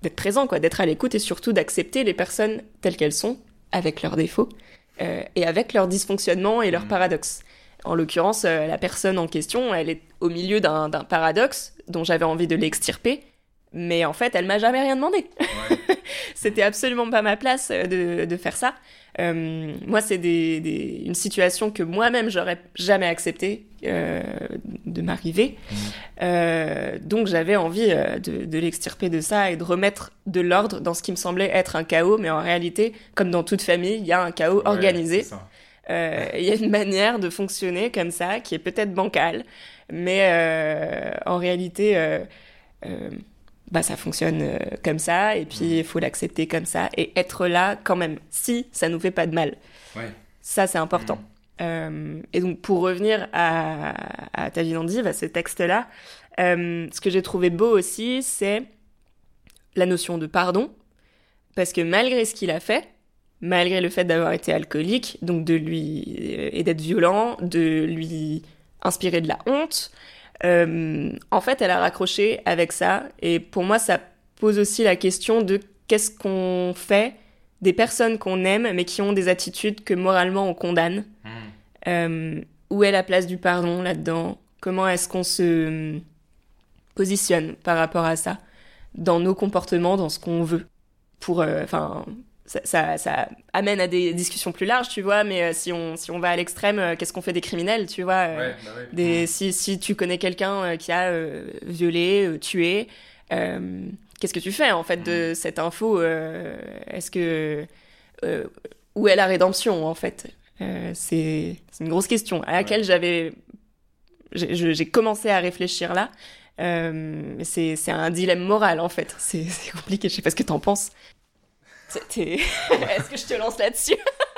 B: d'être présent, quoi, d'être à l'écoute et surtout d'accepter les personnes telles qu'elles sont, avec leurs défauts euh, et avec leurs dysfonctionnements et leurs
C: Mhm.
B: paradoxes. En l'occurrence, euh, la personne en question, elle est au milieu d'un d'un paradoxe dont j'avais envie de l'extirper, mais en fait, elle m'a jamais rien demandé.
C: Ouais.
B: C'était absolument pas ma place euh, de, de faire ça. Euh, moi, c'est des, des- une situation que moi-même j'aurais jamais accepté euh, de m'arriver. Euh, donc j'avais envie de, de l'extirper de ça et de remettre de l'ordre dans ce qui me semblait être un chaos, mais en réalité, comme dans toute famille, il y a un chaos
C: Ouais,
B: organisé. Il y a une manière de fonctionner comme ça qui est peut-être bancale, mais euh, en réalité, euh, euh, bah, ça fonctionne comme ça, et puis il faut l'accepter comme ça, et être là quand même, si ça nous fait pas de mal.
C: Ouais.
B: Ça, c'est important. Euh, et donc, pour revenir à, à Ta vie à ce texte-là, euh, ce que j'ai trouvé beau aussi, c'est la notion de pardon, parce que malgré ce qu'il a fait, malgré le fait d'avoir été alcoolique, donc de lui et d'être violent, de lui inspirer de la honte, euh, en fait, elle a raccroché avec ça. Et pour moi, ça pose aussi la question de qu'est-ce qu'on fait des personnes qu'on aime, mais qui ont des attitudes que moralement on condamne.
C: Mhm.
B: Euh, où est la place du pardon là-dedans? Comment est-ce qu'on se positionne par rapport à ça dans nos comportements, dans ce qu'on veut pour, euh, ça, ça, ça, amène à des discussions plus larges, tu vois. Mais euh, si on si on va à l'extrême, euh, qu'est-ce qu'on fait des criminels, tu vois euh,
C: bah ouais.
B: des, si, si tu connais quelqu'un qui a violé, tué, qu'est-ce que tu fais en fait de cette info Est-ce que où est la rédemption en fait C'est une grosse question à laquelle j'avais j'ai commencé à réfléchir là. C'est un dilemme moral en fait. C'est c'est compliqué. Je sais pas ce que t'en penses. C'est- Est-ce que je te lance là-dessus?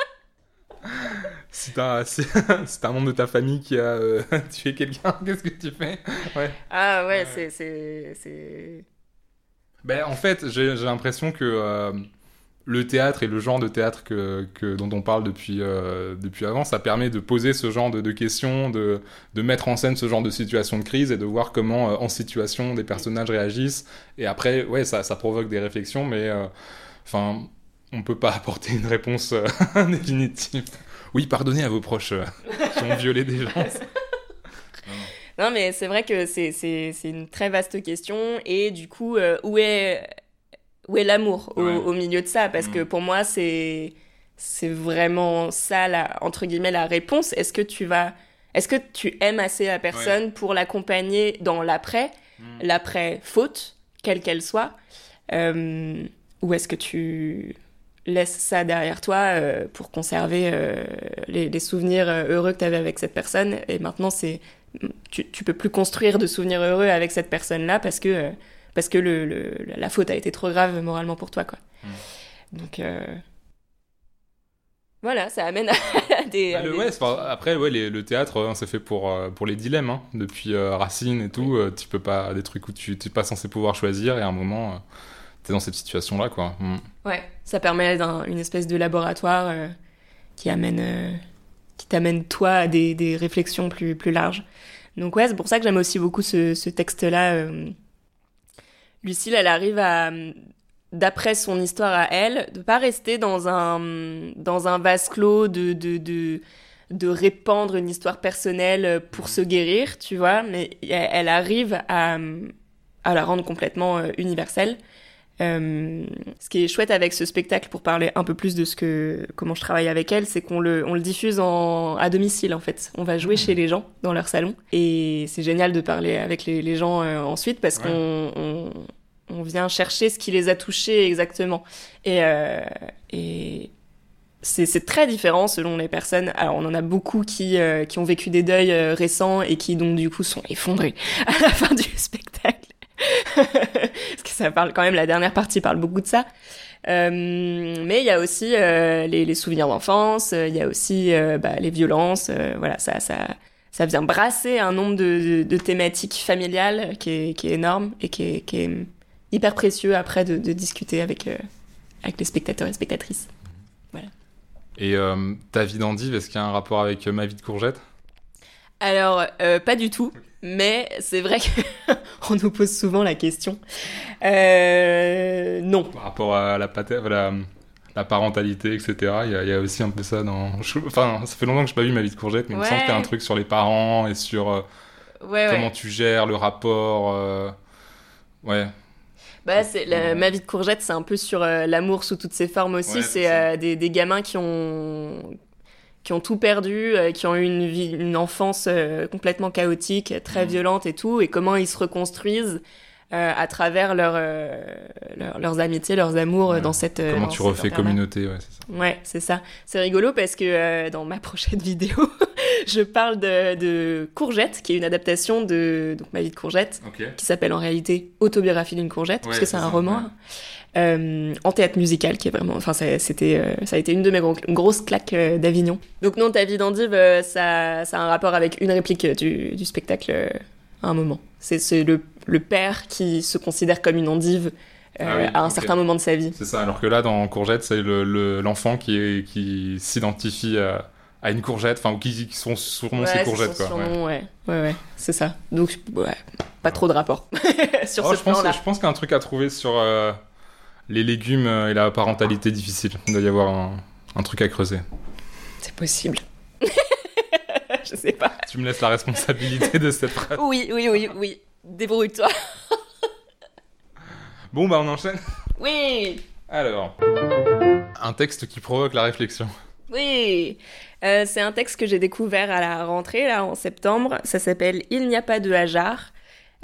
C: Si t'as si, si t'as un membre de ta famille qui a euh, tué quelqu'un, qu'est-ce que tu fais? Ouais.
B: Ah ouais,
C: Ouais.
B: c'est c'est c'est
C: Ben, en fait, j'ai l'impression que euh, le théâtre et le genre de théâtre que, que, dont on parle depuis, euh, depuis avant, ça permet de poser ce genre de, de questions, de, de mettre en scène ce genre de situation de crise et de voir comment, euh, en situation, des personnages réagissent. Et après, ouais, ça, ça provoque des réflexions, mais euh, enfin, on peut pas apporter une réponse euh, définitive. Oui, pardonnez à vos proches euh, qui ont violé des gens.
B: Non, mais c'est vrai que c'est une très vaste question et du coup euh, où est où est l'amour au,
C: Ouais.
B: au milieu de ça? Parce
C: Mm.
B: que pour moi c'est vraiment ça la entre guillemets la réponse. Est-ce que tu vas est-ce que tu aimes assez la personne pour l'accompagner dans l'après,
C: Mm.
B: l'après faute, quelle qu'elle soit, euh, ou est-ce que tu laisses ça derrière toi euh, pour conserver euh, les, les souvenirs euh, heureux que tu avais avec cette personne? Et maintenant c'est tu, tu peux plus construire de souvenirs heureux avec cette personne-là parce que euh, parce que le, le- la faute a été trop grave moralement pour toi quoi. Donc euh, voilà, ça amène à des,
C: Bah,
B: à des-
C: ouais, après, ouais, les- le théâtre, hein, c'est fait pour, euh, pour les dilemmes. hein. Depuis euh, Racine et tout, euh, tu peux pas. Des trucs où tu n'es pas censé pouvoir choisir, et à un moment, tu es dans cette situation-là, quoi. Mm.
B: Ouais, ça permet d'un- une espèce de laboratoire euh, qui amène, euh, qui t'amène toi à des, des réflexions plus, plus larges. Donc ouais, c'est pour ça que j'aime aussi beaucoup ce, ce texte-là. euh. Lucille, elle arrive à, d'après son histoire à elle, de pas rester dans un, dans un vase clos de, de, de, de répandre une histoire personnelle pour se guérir, tu vois, mais elle elle arrive à, à la rendre complètement euh, universelle. Euh, ce qui est chouette avec ce spectacle, pour parler un peu plus de ce que comment je travaille avec elle, c'est qu'on le on le diffuse en à domicile en fait. On va jouer chez les gens dans leur salon et c'est génial de parler avec les, les gens euh, ensuite parce
C: Ouais.
B: qu'on on, on vient chercher ce qui les a touchés exactement et euh, et c'est très différent selon les personnes. Alors on en a beaucoup qui qui ont vécu des deuils récents et qui donc du coup sont effondrés à la fin du spectacle. Ça parle quand même, la dernière partie parle beaucoup de ça. Euh, mais il y a aussi euh, les, les souvenirs d'enfance, euh, il y a aussi euh, bah, les violences, voilà, ça, ça, ça vient brasser un nombre de, de, de thématiques familiales qui est, qui est énorme et qui est, qui est hyper précieux après de, de discuter avec, avec les spectateurs et spectatrices.
C: Et euh, ta vie d'endive, est-ce qu'il y a un rapport avec ma vie de courgette?
B: Alors, pas du tout, mais c'est vrai qu'on nous pose souvent la question. Euh, non.
C: Par rapport à la, pater- la, la parentalité, etc. Il y, a, il y a aussi un peu ça dans. je- Enfin, ça fait longtemps que je n'ai pas vu ma vie de courgette, mais il me semble qu'il y a un
B: Ouais.
C: truc sur les parents et sur euh,
B: Ouais, ouais.
C: comment tu gères le rapport. euh, Ouais.
B: Bah, c'est la- ma vie de courgette, c'est un peu sur euh, l'amour sous toutes ses formes aussi.
C: Ouais, c'est
B: euh, des gamins qui ont qui ont tout perdu, euh, qui ont eu une vie, une enfance euh, complètement chaotique, très
C: Mhm.
B: violente et tout, et comment ils se reconstruisent euh, à travers leur, leur- leurs amitiés, leurs amours
C: Ouais.
B: dans cette
C: Comment
B: dans
C: tu refais communauté, ouais, c'est ça.
B: Ouais, c'est ça. C'est rigolo parce que dans ma prochaine vidéo, je parle de, de Courgette, qui est une adaptation de donc ma vie de courgette qui s'appelle en réalité Autobiographie d'une courgette, parce
C: Ouais,
B: que c'est un
C: ça,
B: roman. Euh, en théâtre musical, qui est vraiment, enfin, ça, c'était, euh, ça a été une de mes gros- grosses claques euh, d'Avignon. Donc non, ta vie d'endive, ça, ça a un rapport avec une réplique du, du spectacle à un moment. C'est, c'est le, le père qui se considère comme une endive
C: Ah oui,
B: à un certain moment de sa vie.
C: C'est ça, alors que là, dans Courgette, c'est le- le- l'enfant qui, s'identifie à, à une courgette, enfin, ou qui, qui sont sûrement
B: Ouais,
C: ses courgettes, quoi. ouais.
B: surnom, ouais. ouais, ouais, c'est ça. Donc, ouais, pas trop de rapport sur
C: Oh,
B: ce
C: je,
B: plan-là.
C: je pense qu'il y a un truc à trouver sur euh, les légumes euh, et la parentalité difficile. Il doit y avoir un, un truc à creuser.
B: C'est possible. je sais pas.
C: Tu me laisses la responsabilité de cette phrase.
B: Oui, oui, oui, oui. Débrouille-toi.
C: Bon, bah on enchaîne.
B: Oui,
C: Alors, un texte qui provoque la réflexion.
B: oui. Euh, c'est un texte que j'ai découvert à la rentrée, là, en septembre. Ça s'appelle Il n'y a pas de hasard.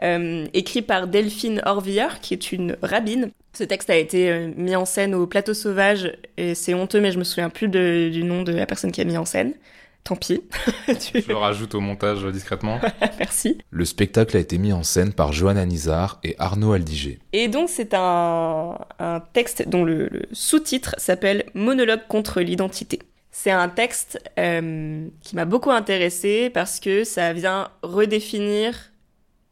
B: euh, écrit par Delphine Orvier, qui est une rabbine. Ce texte a été euh, mis en scène au Plateau Sauvage, et c'est honteux, mais je me souviens plus de- du nom de la personne qui a mis en scène. Tant pis. Tu-
C: Je le rajoute au montage discrètement.
B: Merci.
A: Le spectacle a été mis en scène par Johanna Nizar et Arnaud Aldiger.
B: Et donc c'est un, un texte dont le, le sous-titre s'appelle Monologue contre l'identité. C'est un texte euh, qui m'a beaucoup intéressée parce que ça vient redéfinir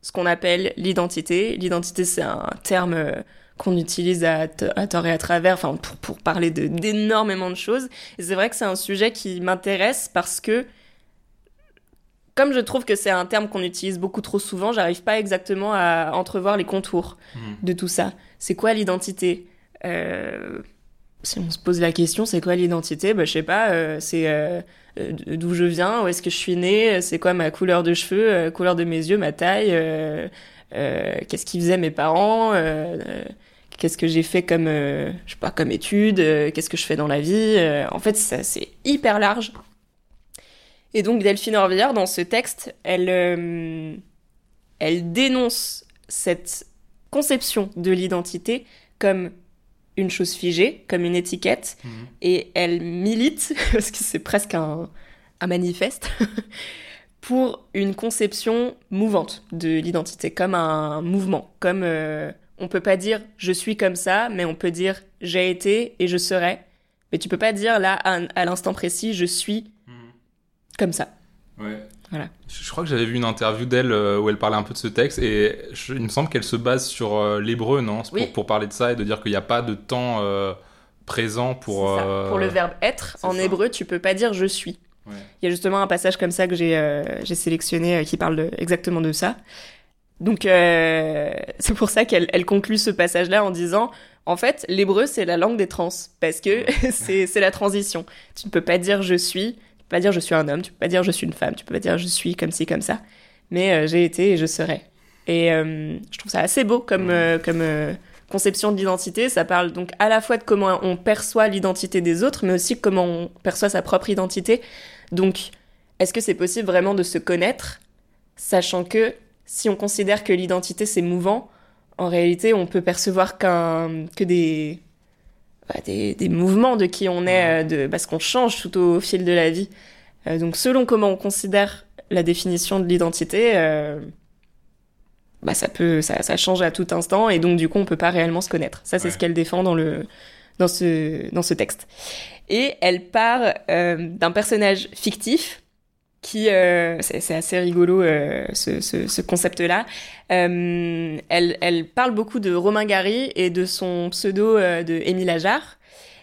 B: ce qu'on appelle l'identité. L'identité, c'est un terme euh, qu'on utilise à, à tort et à travers, enfin pour, pour parler de- d'énormément de choses. Et c'est vrai que c'est un sujet qui m'intéresse parce que comme je trouve que c'est un terme qu'on utilise beaucoup trop souvent, j'arrive pas exactement à entrevoir les contours de tout ça. C'est quoi l'identité? Euh, Si on se pose la question, c'est quoi l'identité? Bah, Je sais pas, euh, c'est euh, d'où je viens, où est-ce que je suis née, c'est quoi ma couleur de cheveux, couleur de mes yeux, ma taille, qu'est-ce qu'ils faisaient mes parents, euh, euh, qu'est-ce que j'ai fait comme, euh, je sais pas, comme études, euh, qu'est-ce que je fais dans la vie. euh, en fait, ça, c'est hyper large. Et donc Delphine Orvillard, dans ce texte, elle, euh, elle dénonce cette conception de l'identité comme une chose figée, comme une étiquette, et elle milite, parce que c'est presque un, un manifeste, pour une conception mouvante de l'identité, comme un mouvement, comme euh, on peut pas dire je suis comme ça, mais on peut dire j'ai été et je serai, mais tu peux pas dire là à, à l'instant précis je suis comme ça.
C: Ouais.
B: Voilà.
C: Je je crois que j'avais vu une interview d'elle euh, où elle parlait un peu de ce texte et je- il me semble qu'elle se base sur euh, l'hébreu, non? Pour,
B: Oui.
C: pour parler de ça et de dire qu'il n'y a pas de temps euh, présent pour.
B: Ça.
C: euh,
B: Pour le verbe être, en
C: ça.
B: hébreu, tu peux pas dire je suis.
C: Ouais.
B: Il y a justement un passage comme ça que j'ai euh, j'ai sélectionné euh, qui parle de- exactement de ça. Donc euh, c'est pour ça qu'elle elle conclut ce passage-là en disant en fait l'hébreu c'est la langue des trans parce que c'est c'est la transition. Tu ne peux pas dire je suis, tu peux pas dire je suis un homme, tu peux pas dire je suis une femme, tu peux pas dire je suis comme ci comme ça, mais j'ai été et je serai. Et je trouve ça assez beau comme comme conception de l'identité. Ça parle donc à la fois de comment on perçoit l'identité des autres, mais aussi comment on perçoit sa propre identité. Donc, est-ce que c'est possible vraiment de se connaître, sachant que si on considère que l'identité c'est mouvant, en réalité on peut percevoir qu'un que des, bah, des des mouvements de qui on est, euh, de parce qu'on change tout au fil de la vie. Euh, donc, selon comment on considère la définition de l'identité. euh, bah ça peut ça, ça change à tout instant et donc du coup on peut pas réellement se connaître ça c'est
C: Ouais.
B: ce qu'elle défend dans le dans ce dans ce texte et elle part euh, d'un personnage fictif qui euh, c'est assez rigolo euh, ce, ce, ce concept là euh, elle elle parle beaucoup de Romain Gary et de son pseudo de Émile Ajar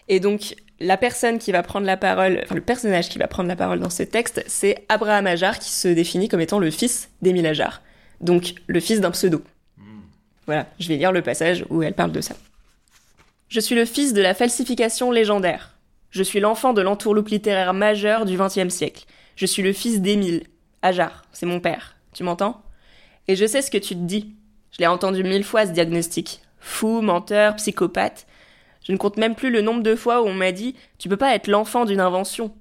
B: et donc la personne qui va prendre la parole, enfin le personnage qui va prendre la parole dans ce texte, c'est Abraham Ajar qui se définit comme étant le fils d'Émile Ajar donc le fils d'un pseudo. Voilà, je vais lire le passage où elle parle de ça. Je suis le fils de la falsification légendaire. Je suis l'enfant de l'entourloupe littéraire majeur du XXe siècle. Je suis le fils d'Émile. Ajar, c'est mon père. Tu m'entends? Et je sais ce que tu te dis. Je l'ai entendu mille fois ce diagnostic. Fou, menteur, psychopathe. Je ne compte même plus le nombre de fois où on m'a dit Tu peux pas être l'enfant d'une invention.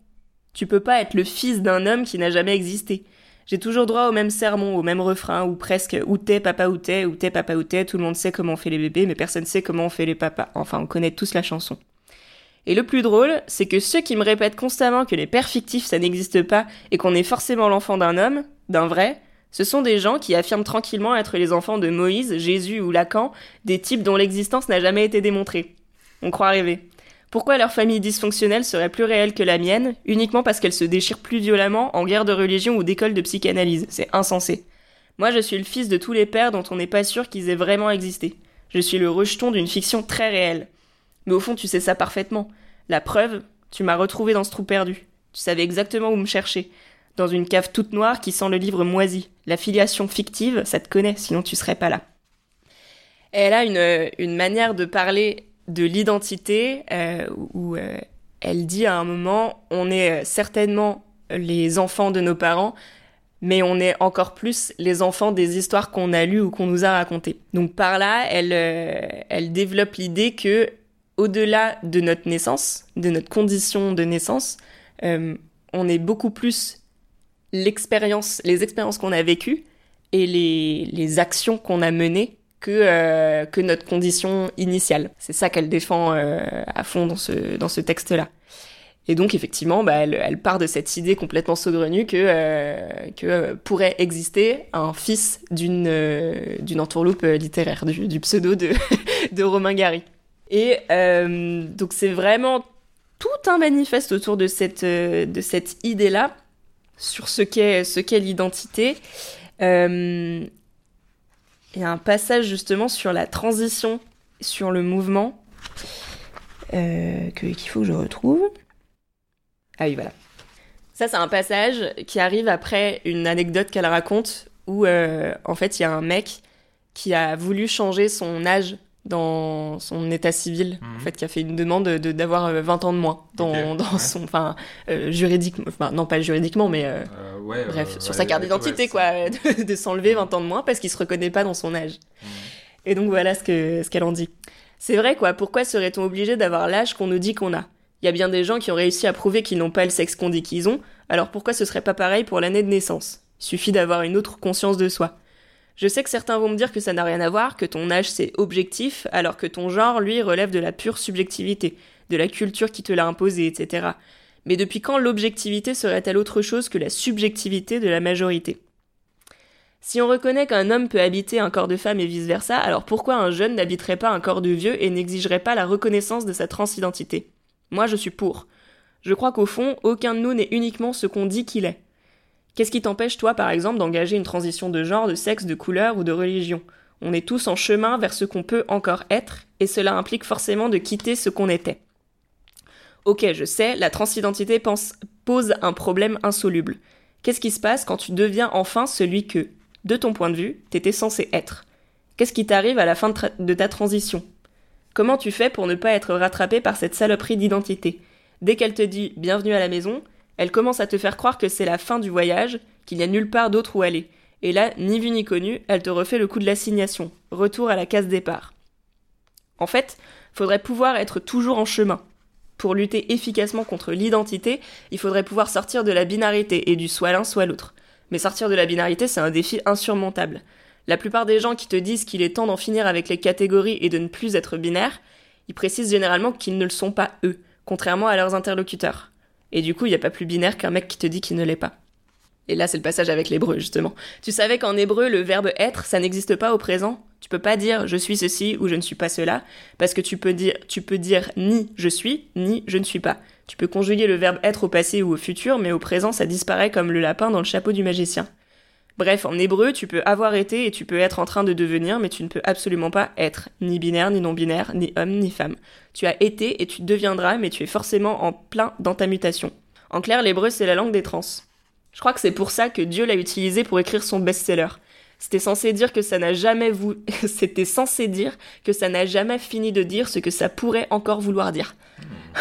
B: Tu peux pas être le fils d'un homme qui n'a jamais existé. J'ai toujours droit au même sermon, au même refrain, ou presque où t'es papa où t'es, où t'es papa où t'es, tout le monde sait comment on fait les bébés, mais personne sait comment on fait les papas. Enfin, on connaît tous la chanson. Et le plus drôle, c'est que ceux qui me répètent constamment que les pères fictifs ça n'existe pas et qu'on est forcément l'enfant d'un homme, d'un vrai, ce sont des gens qui affirment tranquillement être les enfants de Moïse, Jésus ou Lacan, des types dont l'existence n'a jamais été démontrée. On croit rêver. Pourquoi leur famille dysfonctionnelle serait plus réelle que la mienne, uniquement parce qu'elle se déchire plus violemment en guerre de religion ou d'école de psychanalyse C'est insensé. Moi, je suis le fils de tous les pères dont on n'est pas sûr qu'ils aient vraiment existé. Je suis le rejeton d'une fiction très réelle. Mais au fond, tu sais ça parfaitement. La preuve, tu m'as retrouvé dans ce trou perdu. Tu savais exactement où me chercher. Dans une cave toute noire qui sent le livre moisi. La filiation fictive, ça te connaît, sinon tu serais pas là. Elle a une, une manière de parler de l'identité euh, où euh, elle dit à un moment on est certainement les enfants de nos parents, mais on est encore plus les enfants des histoires qu'on a lues ou qu'on nous a racontées. Donc par là, elle, euh, elle développe l'idée que au-delà de notre naissance, de notre condition de naissance, euh, on est beaucoup plus l'expérience, les expériences qu'on a vécues et les, actions qu'on a menées que, euh, que notre condition initiale. C'est ça qu'elle défend euh, à fond dans ce, dans ce texte-là. Et donc effectivement, bah, elle, part de cette idée complètement saugrenue que, que pourrait exister un fils d'une d'une entourloupe littéraire, du, du pseudo de, de Romain Gary. Et euh, donc c'est vraiment tout un manifeste autour de cette, cette idée-là sur ce qu'est l'identité. Euh, il y a un passage justement sur la transition, sur le mouvement, euh, qu'il faut que je retrouve. Ah oui, voilà. Ça, c'est un passage qui arrive après une anecdote qu'elle raconte où, euh, en fait, il y a un mec qui a voulu changer son âge dans son état civil, mmh. en fait, qui a fait une demande de, d'avoir 20 ans de moins dans, okay, dans ouais. son, enfin, euh, juridiquement, enfin, non pas juridiquement, mais euh, euh, ouais, bref, sur sa carte d'identité, quoi, de, de s'enlever 20 ans de moins parce qu'il se reconnaît pas dans son âge. Mmh. Et donc voilà ce que ce qu'elle en dit. C'est vrai, quoi. Pourquoi serait-on obligé d'avoir l'âge qu'on nous dit qu'on a? Il y a bien des gens qui ont réussi à prouver qu'ils n'ont pas le sexe qu'on dit qu'ils ont. Alors pourquoi ce serait pas pareil pour l'année de naissance? Suffit d'avoir une autre conscience de soi. Je sais que certains vont me dire que ça n'a rien à voir, que ton âge c'est objectif, alors que ton genre, lui, relève de la pure subjectivité, de la culture qui te l'a imposé, etc. Mais depuis quand l'objectivité serait-elle autre chose que la subjectivité de la majorité? Si on reconnaît qu'un homme peut habiter un corps de femme et vice-versa, alors pourquoi un jeune n'habiterait pas un corps de vieux et n'exigerait pas la reconnaissance de sa transidentité? Moi je suis pour. Je crois qu'au fond, aucun de nous n'est uniquement ce qu'on dit qu'il est. Qu'est-ce qui t'empêche, toi, par exemple, d'engager une transition de genre, de sexe, de couleur ou de religion? On est tous en chemin vers ce qu'on peut encore être, et cela implique forcément de quitter ce qu'on était. Ok, je sais, la transidentité pose un problème insoluble. Qu'est-ce qui se passe quand tu deviens enfin celui que, de ton point de vue, t'étais censé être? Qu'est-ce qui t'arrive à la fin de ta transition? Comment tu fais pour ne pas être rattrapé par cette saloperie d'identité? Dès qu'elle te dit bienvenue à la maison, elle commence à te faire croire que c'est la fin du voyage, qu'il n'y a nulle part d'autre où aller. Et là, ni vu ni connu, elle te refait le coup de l'assignation. Retour à la case départ. En fait, faudrait pouvoir être toujours en chemin. Pour lutter efficacement contre l'identité, il faudrait pouvoir sortir de la binarité et du soit l'un soit l'autre. Mais sortir de la binarité, c'est un défi insurmontable. La plupart des gens qui te disent qu'il est temps d'en finir avec les catégories et de ne plus être binaires, ils précisent généralement qu'ils ne le sont pas eux, contrairement à leurs interlocuteurs. Et du coup, il n'y a pas plus binaire qu'un mec qui te dit qu'il ne l'est pas. Et là, c'est le passage avec l'hébreu, justement. Tu savais qu'en hébreu, le verbe être, ça n'existe pas au présent Tu peux pas dire je suis ceci ou je ne suis pas cela, parce que tu peux dire, tu peux dire ni je suis, ni je ne suis pas. Tu peux conjuguer le verbe être au passé ou au futur, mais au présent, ça disparaît comme le lapin dans le chapeau du magicien. Bref, en hébreu, tu peux avoir été et tu peux être en train de devenir, mais tu ne peux absolument pas être, ni binaire, ni non-binaire, ni homme, ni femme. Tu as été et tu deviendras, mais tu es forcément en plein dans ta mutation. En clair, l'hébreu, c'est la langue des trans. Je crois que c'est pour ça que Dieu l'a utilisé pour écrire son best-seller. C'était censé dire que ça n'a jamais vou... c'était censé dire que ça n'a jamais fini de dire ce que ça pourrait encore vouloir dire.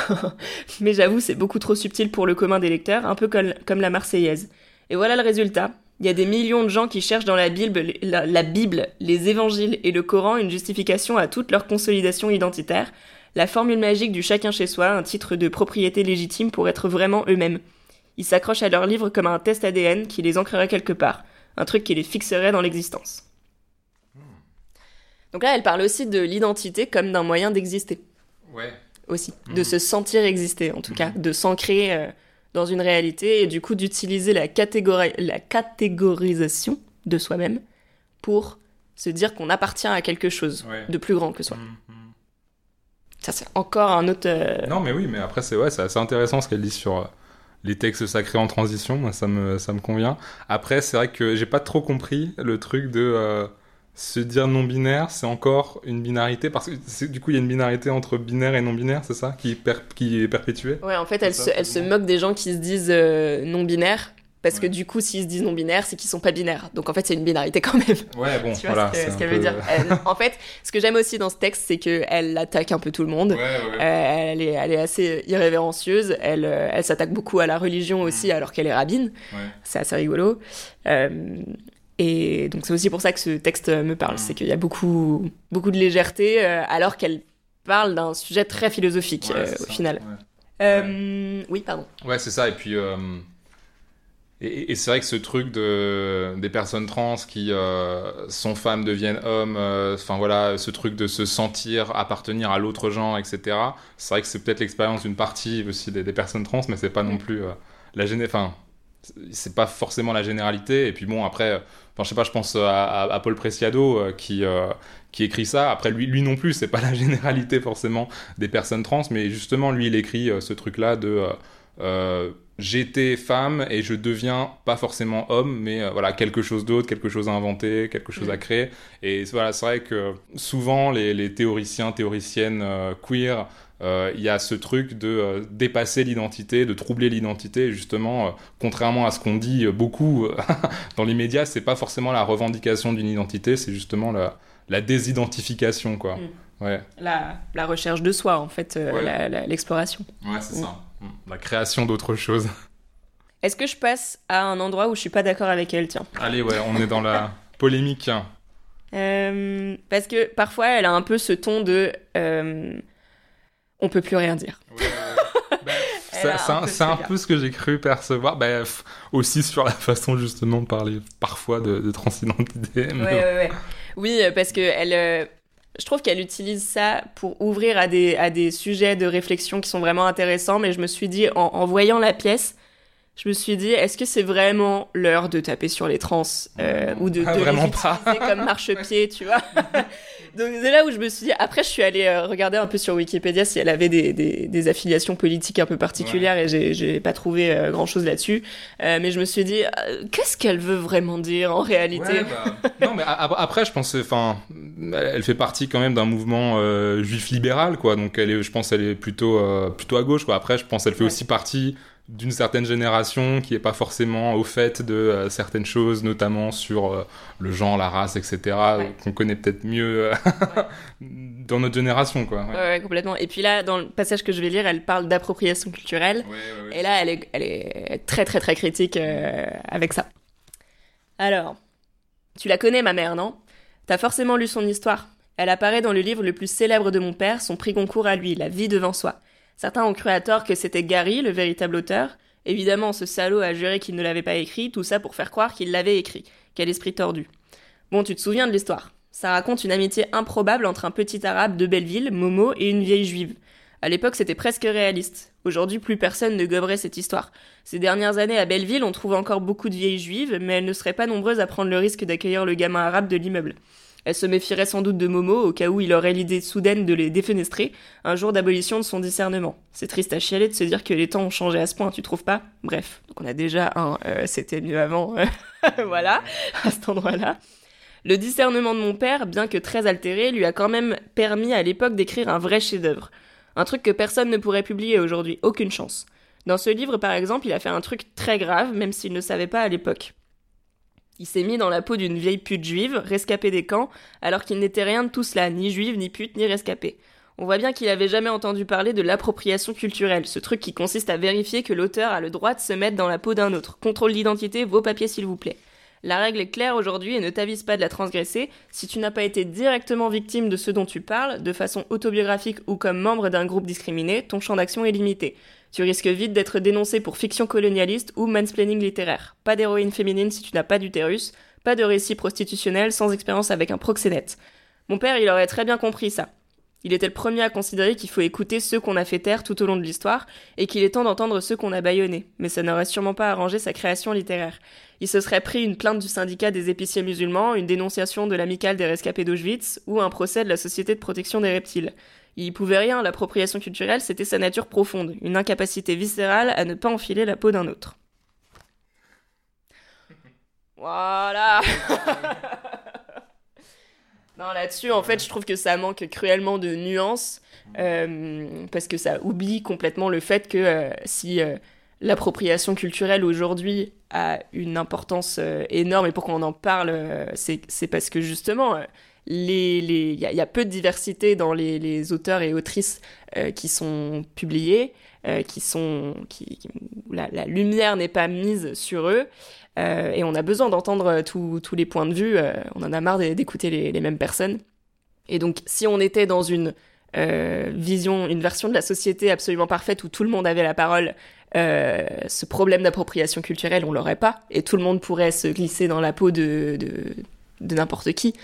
B: mais j'avoue, c'est beaucoup trop subtil pour le commun des lecteurs, un peu comme, comme la Marseillaise. Et voilà le résultat. Il y a des millions de gens qui cherchent dans la Bible, la, la, Bible, les évangiles et le Coran une justification à toute leur consolidation identitaire, la formule magique du chacun chez soi, un titre de propriété légitime pour être vraiment eux-mêmes. Ils s'accrochent à leur livre comme à un test ADN qui les ancrerait quelque part, un truc qui les fixerait dans l'existence. Donc là, elle parle aussi de l'identité comme d'un moyen d'exister.
C: Ouais.
B: Aussi. Mmh. De se sentir exister, en tout mmh. cas. De s'ancrer euh, dans une réalité et du coup d'utiliser la, catégori la catégorisation de soi-même pour se dire qu'on appartient à quelque chose
C: ouais.
B: de plus grand que soi.
C: Mmh.
B: Ça, c'est encore un autre. Euh...
C: Non, mais oui, mais après, c'est ouais, assez intéressant ce qu'elle dit sur euh, les textes sacrés en transition. Moi, ça me, ça me convient. Après, c'est vrai que j'ai pas trop compris le truc de euh, se dire non-binaire, c'est encore une binarité. Parce que du coup, il y a une binarité entre binaire et non-binaire, c'est ça qui, qui est perpétuée?
B: Ouais, en fait, elle, se, elle se moque des gens qui se disent euh, non-binaires. Parce que du coup, s'ils se disent non-binaires, c'est qu'ils sont pas binaires. Donc en fait, c'est une binarité quand même.
C: Ouais, bon,
B: tu vois
C: voilà.
B: ce qu'elle veut dire. Elle- en fait, ce que j'aime aussi dans ce texte, c'est qu'elle attaque un peu tout le monde.
C: Ouais, ouais.
B: Euh, elle, est, elle est assez irrévérencieuse. Elle, euh, elle s'attaque beaucoup à la religion aussi,
C: Mm.
B: alors qu'elle est rabbine. C'est assez rigolo. Euh, et donc c'est aussi pour ça que ce texte me parle.
C: Mm.
B: C'est qu'il y a beaucoup, beaucoup de légèreté, euh, alors qu'elle parle d'un sujet très philosophique
C: Ouais,
B: euh, au
C: ça,
B: final.
C: ouais.
B: Euh, Oui, pardon.
C: Ouais, c'est ça. Et puis, et, et c'est vrai que ce truc de des personnes trans qui sont femmes deviennent hommes, enfin voilà, ce truc de se sentir appartenir à l'autre genre, etc. C'est vrai que c'est peut-être l'expérience d'une partie aussi des, des personnes trans, mais c'est pas non plus la géné. Enfin, c'est pas forcément la généralité. Et puis bon, après, enfin je sais pas, je pense à, à- à Paul Preciado euh, qui euh, qui écrit ça. Après lui, lui non plus, c'est pas la généralité forcément des personnes trans, mais justement lui, il écrit euh, ce truc-là de euh, euh, j'étais femme et je deviens pas forcément homme, mais euh, voilà quelque chose d'autre, quelque chose à inventer, quelque chose à
B: Mm.
C: créer. Et voilà, c'est vrai que souvent les, les théoriciens, théoriciennes euh, queer, euh, il y a ce truc de euh, dépasser l'identité, de troubler l'identité. Justement, euh, contrairement à ce qu'on dit euh, beaucoup euh, dans les médias, c'est pas forcément la revendication d'une identité, c'est justement la, la désidentification, quoi.
B: Mm.
C: Ouais,
B: La, la recherche de soi, en fait, euh,
C: Ouais.
B: l'exploration.
C: ouais, c'est
B: Mm.
C: ça. Mm. La création d'autre chose.
B: Est-ce que je passe à un endroit où je suis pas d'accord avec elle, tiens?
C: Allez, ouais, on est dans la polémique.
B: Euh, Parce que parfois, elle a un peu ce ton de euh, on peut plus rien dire.
C: C'est
B: un
C: un,
B: peu ce
C: peu ce que j'ai cru percevoir. Bah, f- aussi sur la façon justement de parler parfois de, de transidentité. mais.
B: Oui, euh, parce que elle, euh, je trouve qu'elle utilise ça pour ouvrir à des, à des sujets de réflexion qui sont vraiment intéressants. Mais je me suis dit, en, en voyant la pièce, je me suis dit, est-ce que c'est vraiment l'heure de taper sur les trans euh, ou de,
C: Ah,
B: de
C: vraiment
B: les
C: pas.
B: utiliser comme marchepied, tu vois? Donc c'est là où je me suis dit. Après, je suis allée euh, regarder un peu sur Wikipédia si elle avait des, des, des affiliations politiques un peu particulières et j'ai- pas trouvé grand chose là-dessus. Euh, mais je me suis dit, euh, qu'est-ce qu'elle veut vraiment dire en réalité?
C: Ouais, bah, non, mais après, je pense, enfin, elle fait partie quand même d'un mouvement euh, juif libéral, quoi. Donc, elle est, je pense, elle est plutôt, euh, plutôt à gauche, quoi. Après, je pense, elle fait
B: Ouais.
C: aussi partie d'une certaine génération qui est pas forcément au fait de euh, certaines choses, notamment sur euh, le genre, la race, etc.,
B: Ouais.
C: qu'on connaît peut-être mieux euh, dans notre génération, quoi.
B: Ouais, complètement. Et puis là, dans le passage que je vais lire, elle parle d'appropriation culturelle. Et là, elle est, elle est très, très, très critique avec ça. Alors, tu la connais, ma mère, non? T'as forcément lu son histoire. Elle apparaît dans le livre le plus célèbre de mon père, son prix Goncourt à lui, La vie devant soi. Certains ont cru à tort que c'était Gary, le véritable auteur. Évidemment, ce salaud a juré qu'il ne l'avait pas écrit, tout ça pour faire croire qu'il l'avait écrit. Quel esprit tordu. Bon, tu te souviens de l'histoire. Ça raconte une amitié improbable entre un petit arabe de Belleville, Momo, et une vieille juive. À l'époque, c'était presque réaliste. Aujourd'hui, plus personne ne goberait cette histoire. Ces dernières années, à Belleville, on trouve encore beaucoup de vieilles juives, mais elles ne seraient pas nombreuses à prendre le risque d'accueillir le gamin arabe de l'immeuble. Elles se méfieraient sans doute de Momo au cas où il aurait l'idée soudaine de les défenestrer un jour d'abolition de son discernement. C'est triste à chialer de se dire que les temps ont changé à ce point, tu trouves pas? Bref, donc on a déjà un euh, c'était mieux avant, euh, voilà, à cet endroit-là. Le discernement de mon père, bien que très altéré, lui a quand même permis à l'époque d'écrire un vrai chef-d'œuvre. Un truc que personne ne pourrait publier aujourd'hui, aucune chance. Dans ce livre, par exemple, il a fait un truc très grave, même s'il ne savait pas à l'époque. Il s'est mis dans la peau d'une vieille pute juive, rescapée des camps, alors qu'il n'était rien de tout cela, ni juive, ni pute, ni rescapée. On voit bien qu'il avait jamais entendu parler de l'appropriation culturelle, ce truc qui consiste à vérifier que l'auteur a le droit de se mettre dans la peau d'un autre. Contrôle d'identité, vos papiers s'il vous plaît. La règle est claire aujourd'hui et ne t'avise pas de la transgresser. Si tu n'as pas été directement victime de ce dont tu parles, de façon autobiographique ou comme membre d'un groupe discriminé, ton champ d'action est limité. Tu risques vite d'être dénoncé pour fiction colonialiste ou mansplaining littéraire. Pas d'héroïne féminine si tu n'as pas d'utérus, pas de récit prostitutionnel sans expérience avec un proxénète. Mon père, il aurait très bien compris ça. Il était le premier à considérer qu'il faut écouter ceux qu'on a fait taire tout au long de l'histoire, et qu'il est temps d'entendre ceux qu'on a bâillonnés, mais ça n'aurait sûrement pas arrangé sa création littéraire. Il se serait pris une plainte du syndicat des épiciers musulmans, une dénonciation de l'amicale des rescapés d'Auschwitz, ou un procès de la Société de protection des reptiles. Il pouvait rien, l'appropriation culturelle, c'était sa nature profonde, une incapacité viscérale à ne pas enfiler la peau d'un autre. Voilà Non, là-dessus, en fait, je trouve que ça manque cruellement de nuances, euh, parce que ça oublie complètement le fait que euh, si euh, l'appropriation culturelle aujourd'hui a une importance énorme et pourquoi on en parle, c'est parce que justement, les- les- y, a- peu de diversité dans les, auteurs et autrices euh, qui sont publiés, euh, qui sont, la, lumière n'est pas mise sur eux. Euh, et on a besoin d'entendre euh, tous les points de vue. on en a marre d'é- d'écouter les, mêmes personnes. Et donc, si on était dans une vision, une version de la société absolument parfaite où tout le monde avait la parole, ce problème d'appropriation culturelle, on l'aurait pas, et tout le monde pourrait se glisser dans la peau de n'importe qui.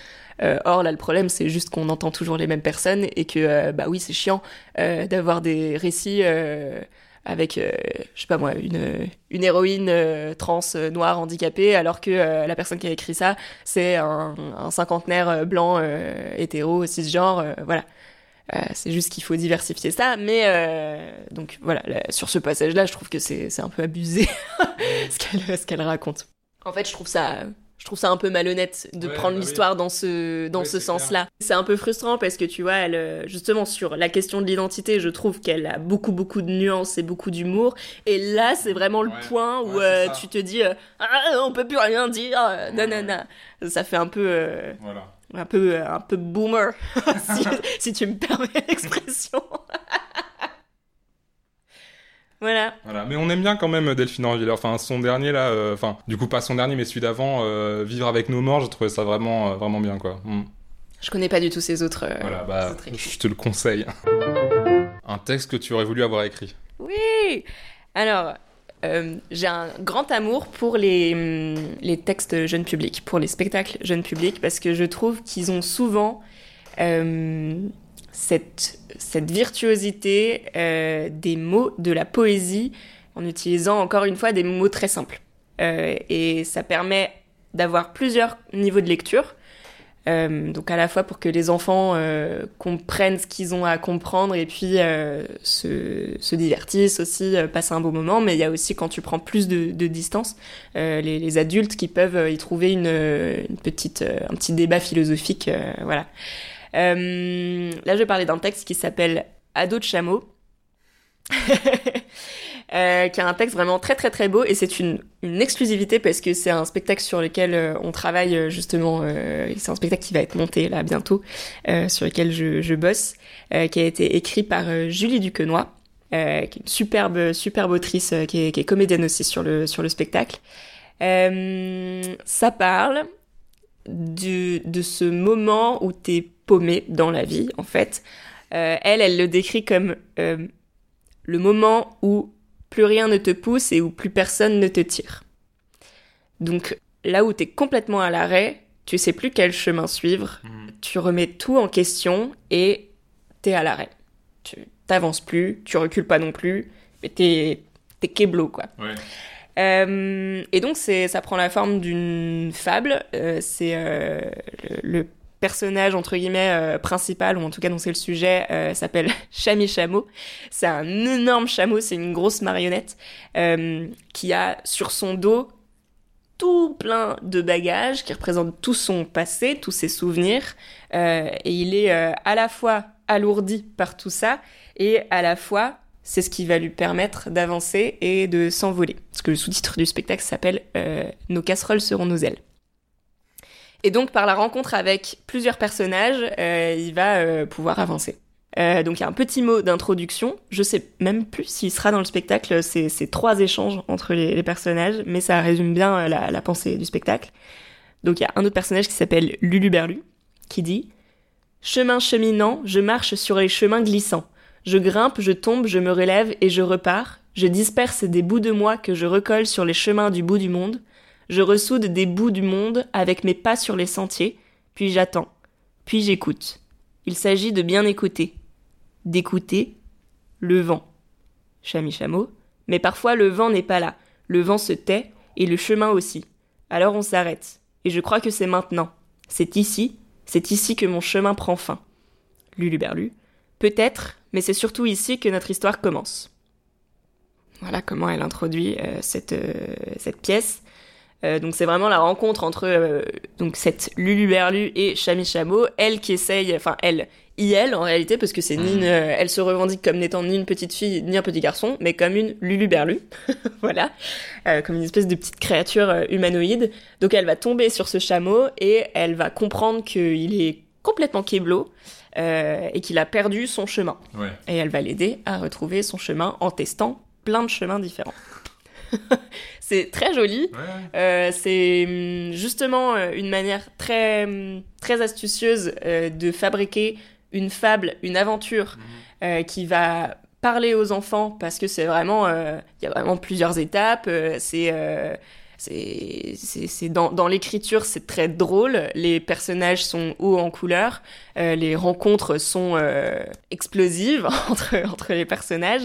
B: Euh, or, là, le problème, c'est juste qu'on entend toujours les mêmes personnes et que, euh, bah oui, c'est chiant euh, d'avoir des récits avec, je sais pas moi, une, une héroïne trans noire handicapée, alors que la personne qui a écrit ça, c'est un, cinquantenaire blanc hétéro cisgenre, voilà. C'est juste qu'il faut diversifier ça, mais donc voilà, là, sur ce passage-là, je trouve que c'est un peu abusé ce qu'elle raconte. En fait, je trouve ça je trouve ça un peu malhonnête de
C: Ouais,
B: prendre
C: bah oui.
B: l'histoire dans ce dans ce sens-là. C'est un peu frustrant parce que tu vois, elle euh, justement sur la question de l'identité, je trouve qu'elle a beaucoup beaucoup de nuances et beaucoup d'humour. Et là, c'est vraiment le
C: Ouais.
B: point où
C: Ouais,
B: euh, tu te dis euh, ah on peut plus rien dire, nanana. Ça fait un peu euh,
C: Voilà.
B: un peu un peu boomer si, si tu me permets l'expression. Voilà.
C: Voilà, mais on aime bien quand même Delphine Orviller. Enfin, son dernier là, euh, enfin, du coup pas son dernier, mais celui d'avant, euh, Vivre avec nos morts, j'ai trouvé ça vraiment, euh, vraiment bien quoi. Mm.
B: Je connais pas du tout ces autres. euh,
C: Voilà, bah,
B: autres
C: je te le conseille. Un texte que tu aurais voulu avoir écrit.
B: Oui. Alors, euh, j'ai un grand amour pour les, hum, les textes jeunes publics, pour les spectacles jeunes publics, parce que je trouve qu'ils ont souvent euh, cette, virtuosité euh, des mots, de la poésie, en utilisant encore une fois des mots très simples. Euh, et ça permet d'avoir plusieurs niveaux de lecture. Euh, donc à la fois pour que les enfants comprennent ce qu'ils ont à comprendre et puis se, se divertissent aussi, passent un beau moment, mais il y a aussi quand tu prends plus de, distance, les, adultes qui peuvent y trouver une, une petite, un petit débat philosophique, voilà. Euh, là, je vais parler d'un texte qui s'appelle Ado de chameau. Euh, qui a un texte vraiment très très très beau et c'est une, une exclusivité parce que c'est un spectacle sur lequel euh, on travaille justement, c'est un spectacle qui va être monté là bientôt, sur lequel je, bosse, qui a été écrit par Julie Duquenois, euh, qui est une superbe superbe autrice, qui, est, est comédienne aussi sur le, sur le spectacle. Ça parle du, de ce moment où t'es paumé dans la vie en fait. Euh, elle, elle le décrit comme euh, le moment où plus rien ne te pousse et où plus personne ne te tire. Donc là où t'es complètement à l'arrêt, tu sais plus quel chemin suivre, tu remets tout en question et t'es à l'arrêt. Tu t'avances plus, tu recules pas non plus, mais t'es t'es keblo quoi.
C: Ouais.
B: Euh, et donc c'est ça prend la forme d'une fable. Euh, c'est euh, le, le personnage entre guillemets euh, principal ou en tout cas dont c'est le sujet euh, s'appelle Chami Chameau. C'est un énorme chameau, c'est une grosse marionnette euh, qui a sur son dos tout plein de bagages qui représentent tout son passé, tous ses souvenirs. Et il est à la fois alourdi par tout ça et à la fois c'est ce qui va lui permettre d'avancer et de s'envoler. Parce que le sous-titre du spectacle s'appelle Nos casseroles seront nos ailes. Et donc, par la rencontre avec plusieurs personnages, euh, il va euh, pouvoir avancer. Euh, donc, il y a un petit mot d'introduction. Je sais même plus s'il sera dans le spectacle. C'est trois échanges entre les, personnages, mais ça résume bien la, la pensée du spectacle. Donc, il y a un autre personnage qui s'appelle Lulu Berlu, qui dit Chemin cheminant, je marche sur les chemins glissants. Je grimpe, je tombe, je me relève et je repars. Je disperse des bouts de moi que je recolle sur les chemins du bout du monde. Je ressoude des bouts du monde avec mes pas sur les sentiers, puis j'attends, puis j'écoute. Il s'agit de bien écouter. D'écouter le vent. Chami chameau. Mais parfois le vent n'est pas là. Le vent se tait et le chemin aussi. Alors on s'arrête. Et je crois que c'est maintenant. C'est ici, c'est ici que mon chemin prend fin. Luluberlu. Peut-être, mais c'est surtout ici que notre histoire commence. Voilà comment elle introduit euh, cette, euh, cette pièce. Euh, donc c'est vraiment la rencontre entre euh, donc cette Lulu Berlu et Chami Chameau, elle qui essaye, enfin elle, IL en réalité, parce que c'est ni une, euh, elle se revendique comme n'étant ni une petite fille ni un petit garçon, mais comme une Lulu Berlu, voilà, comme une espèce de petite créature humanoïde. Donc elle va tomber sur ce chameau et elle va comprendre qu'il est complètement kéblo et qu'il a perdu son chemin.
C: Ouais.
B: Et elle va l'aider à retrouver son chemin en testant plein de chemins différents. c'est très joli. Euh, c'est hum, justement euh, une manière très, hum, très astucieuse euh, de fabriquer une fable, une aventure euh, qui va parler aux enfants parce que c'est vraiment, il y a vraiment plusieurs étapes. c'est c'est dans, dans l'écriture, c'est très drôle. Les personnages sont hauts en couleur. euh, les rencontres sont euh, explosives entre, entre les personnages.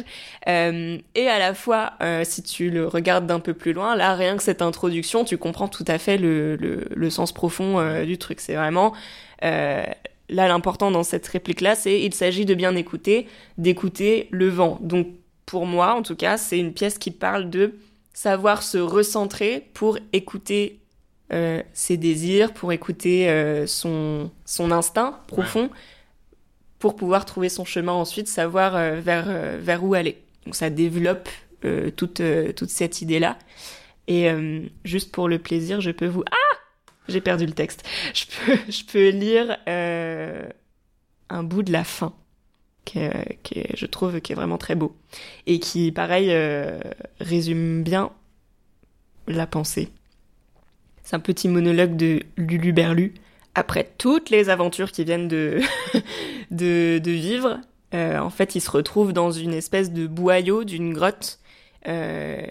B: Euh, et à la fois, si tu le regardes d'un peu plus loin, là, rien que cette introduction, tu comprends tout à fait le, le, le sens profond du truc. C'est vraiment... là, l'important dans cette réplique-là, c'est il s'agit de bien écouter, d'écouter le vent. Donc, pour moi, en tout cas, c'est une pièce qui parle de savoir se recentrer pour écouter euh, ses désirs, pour écouter euh, son, son instinct profond, pour pouvoir trouver son chemin ensuite, savoir euh, vers, vers où aller. Donc ça développe toute, toute cette idée-là. Et juste pour le plaisir, je peux vous... Ah J'ai perdu le texte. Je peux, je peux lire un bout de la fin, qui, qui est- je trouve qui est vraiment très beau. Et qui, pareil, euh, résume bien la pensée. C'est un petit monologue de Lulu Berlu. Après toutes les aventures qu'ils viennent de, de, de vivre, euh, en fait, ils se retrouvent dans une espèce de boyau d'une grotte. Euh,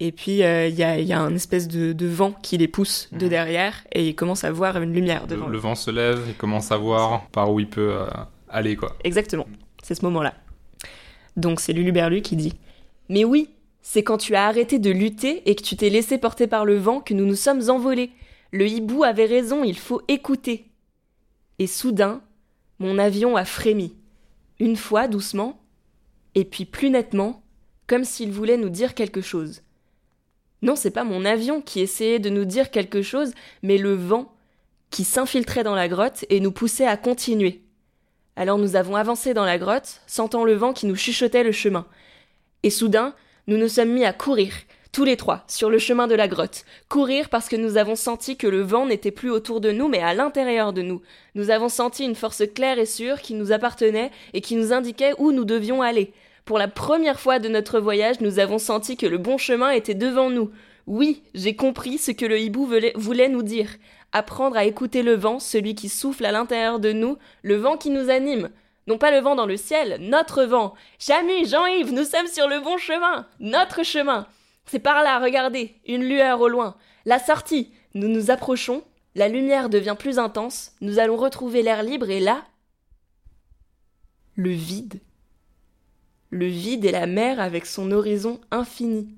B: et puis, il y, a, il y a un espèce de, de vent qui les pousse de
C: Mhm.
B: derrière et ils commencent à voir une lumière
C: Le,
B: devant
C: le
B: eux.
C: vent se lève, il commence à voir par où il peut aller, quoi.
B: Exactement, c'est ce moment-là. Donc c'est Lulu Berlu qui dit Mais oui, c'est quand tu as arrêté de lutter et que tu t'es laissé porter par le vent que nous nous sommes envolés. Le hibou avait raison, il faut écouter. Et soudain, mon avion a frémi. Une fois doucement, et puis plus nettement, comme s'il voulait nous dire quelque chose. Non, c'est pas mon avion qui essayait de nous dire quelque chose, mais le vent qui s'infiltrait dans la grotte et nous poussait à continuer. Alors nous avons avancé dans la grotte, sentant le vent qui nous chuchotait le chemin. Et soudain, nous nous sommes mis à courir, tous les trois, sur le chemin de la grotte. Courir parce que nous avons senti que le vent n'était plus autour de nous, mais à l'intérieur de nous. Nous avons senti une force claire et sûre qui nous appartenait et qui nous indiquait où nous devions aller. Pour la première fois de notre voyage, nous avons senti que le bon chemin était devant nous. Oui, j'ai compris ce que le hibou voulait, nous dire. Apprendre à écouter le vent, celui qui souffle à l'intérieur de nous, le vent qui nous anime. Non pas le vent dans le ciel, notre vent. Chamu, Jean-Yves, nous sommes sur le bon chemin. Notre chemin. C'est par là, regardez, une lueur au loin. La sortie. Nous nous approchons, la lumière devient plus intense, nous allons retrouver l'air libre et là, le vide. Le vide et la mer avec son horizon infini.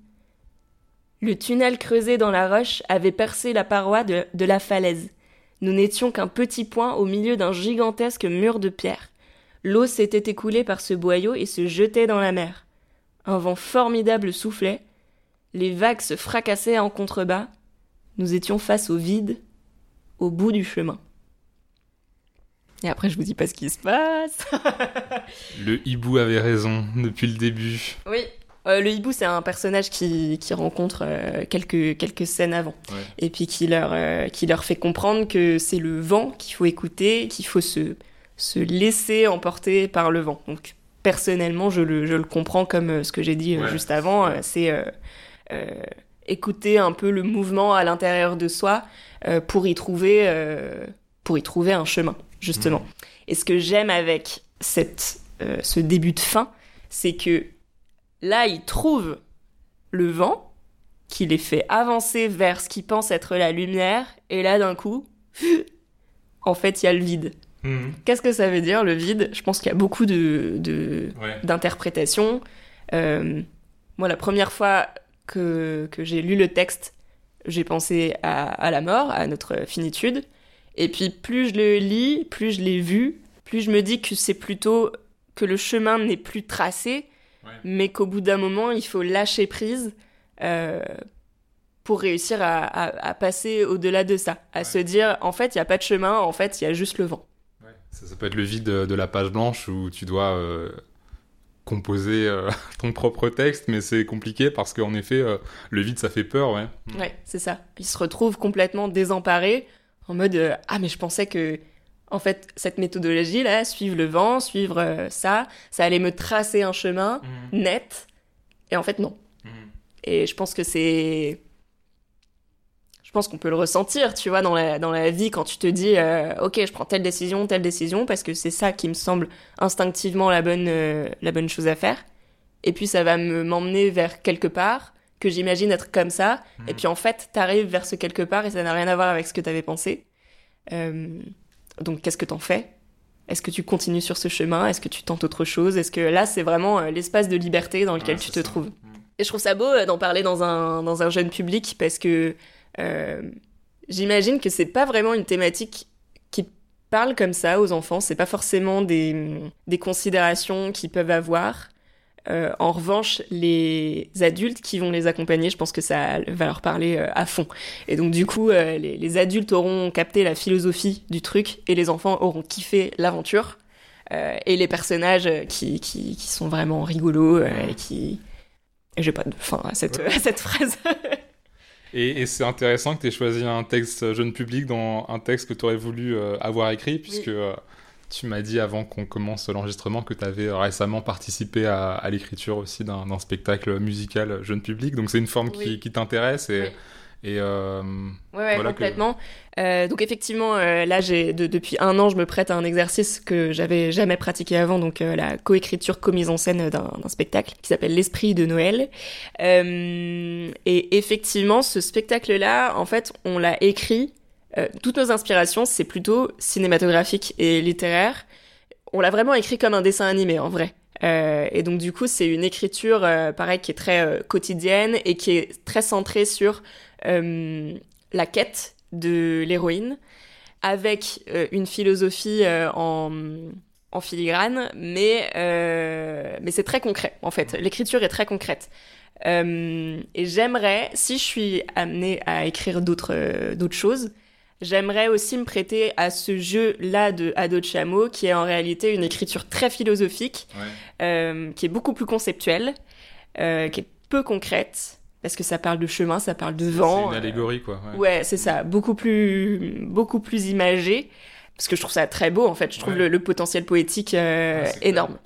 B: Le tunnel creusé dans la roche avait percé la paroi de, de la falaise. Nous n'étions qu'un petit point au milieu d'un gigantesque mur de pierre. L'eau s'était écoulée par ce boyau et se jetait dans la mer. Un vent formidable soufflait. Les vagues se fracassaient en contrebas. Nous étions face au vide, au bout du chemin. Et après, je vous dis pas ce qui se passe.
C: Le hibou avait raison depuis le début.
B: Oui. Euh, le hibou, c'est un personnage qui, qui rencontre euh, quelques, quelques scènes avant.
C: Ouais.
B: Et puis qui leur, euh, qui leur fait comprendre que c'est le vent qu'il faut écouter, qu'il faut se, se laisser emporter par le vent. Donc, personnellement, je le, je le comprends comme ce que j'ai dit
C: Ouais.
B: juste avant. c'est écouter un peu le mouvement à l'intérieur de soi pour, y trouver, pour y trouver un chemin, justement. Et ce que j'aime avec cette, ce début de fin, c'est que là, il trouve le vent qui les fait avancer vers ce qu'ils pensent être la lumière, et là, d'un coup, en fait, il y a le vide.
C: Mhm.
B: Qu'est-ce que ça veut dire, le vide? Je pense qu'il y a beaucoup de, de,
C: Ouais.
B: d'interprétation. Euh, moi, la première fois que, que j'ai lu le texte, j'ai pensé à, à la mort, à notre finitude. Et puis, plus je le lis, plus je l'ai vu, plus je me dis que c'est plutôt que le chemin n'est plus tracé,
C: Ouais.
B: mais qu'au bout d'un moment, il faut lâcher prise euh, pour réussir à, à- à passer au-delà de ça, à
C: Ouais.
B: se dire en fait il y a pas de chemin, en fait il y a juste le vent.
C: Ça, ça peut être le vide de, de la page blanche où tu dois euh, composer euh, ton propre texte, mais c'est compliqué parce qu'en effet, le vide, ça fait peur, ouais.
B: Ouais, c'est ça. Il se retrouve complètement désemparé, en mode ah mais je pensais que en fait cette méthodologie là, suivre le vent, suivre euh, ça, ça allait me tracer un chemin
C: Mhm.
B: net, et en fait non.
C: Mhm.
B: Et je pense que c'est je pense qu'on peut le ressentir, tu vois, dans la, dans la vie, quand tu te dis, euh, ok, je prends telle décision, telle décision, parce que c'est ça qui me semble instinctivement la bonne, euh, la bonne chose à faire. Et puis ça va me m'emmener vers quelque part que j'imagine être comme ça. Et puis en fait, t'arrives vers ce quelque part et ça n'a rien à voir avec ce que t'avais pensé. Euh, donc qu'est-ce que t'en fais? Est-ce que tu continues sur ce chemin? Est-ce que tu tentes autre chose? Est-ce que là, c'est vraiment euh, l'espace de liberté dans lequel
C: Ouais,
B: tu te
C: ça.
B: trouves?
C: Mhm.
B: et je trouve ça beau euh, d'en parler dans un, dans un jeune public parce que euh, j'imagine que c'est pas vraiment une thématique qui parle comme ça aux enfants. C'est pas forcément des, des considérations qu'ils peuvent avoir. Euh, en revanche, les adultes qui vont les accompagner, je pense que ça va leur parler euh, à fond. Et donc du coup, euh, les, les adultes auront capté la philosophie du truc et les enfants auront kiffé l'aventure. Et les personnages qui, qui, qui sont vraiment rigolos et qui... J'ai pas de fin à cette,
C: Ouais.
B: à cette phrase.
C: Et, et c'est intéressant que tu aies choisi un texte jeune public dans un texte que tu aurais voulu euh, avoir écrit, puisque euh, tu m'as dit avant qu'on commence l'enregistrement que tu avais récemment participé à, à l'écriture aussi d'un spectacle musical jeune public. Donc c'est une forme qui,
B: Oui.
C: qui t'intéresse et,
B: Oui.
C: et euh,
B: Ouais, ouais,
C: Voilà que-
B: complètement. Euh, donc effectivement, euh, là, j'ai de- depuis un an, je me prête à un exercice que j'avais jamais pratiqué avant, donc euh, la coécriture, co-mise en scène d'un spectacle qui s'appelle L'Esprit de Noël. Euh, et effectivement, ce spectacle-là, en fait, on l'a écrit. Euh, toutes nos inspirations, c'est plutôt cinématographique et littéraire. On l'a vraiment écrit comme un dessin animé, en vrai. Euh, et donc du coup, c'est une écriture, euh, pareil, qui est très quotidienne et qui est très centrée sur la quête de l'héroïne, avec une philosophie en, filigrane, mais, mais c'est très concret, en fait. L'écriture est très concrète. Et j'aimerais, si je suis amenée à écrire d'autres d'autres choses, j'aimerais aussi me prêter à ce jeu-là de Ado de Chameau, qui est en réalité une écriture très philosophique, euh, qui est beaucoup plus conceptuelle, euh, qui est peu concrète, parce que ça parle de chemin, ça parle de
C: c'est
B: vent.
C: une
B: euh,
C: allégorie quoi. ouais.
B: Ouais, c'est ça, beaucoup plus, beaucoup plus imagé, parce que je trouve ça très beau en fait. Je trouve
C: Ouais.
B: le, le potentiel poétique euh,
C: c'est clair.
B: énorme.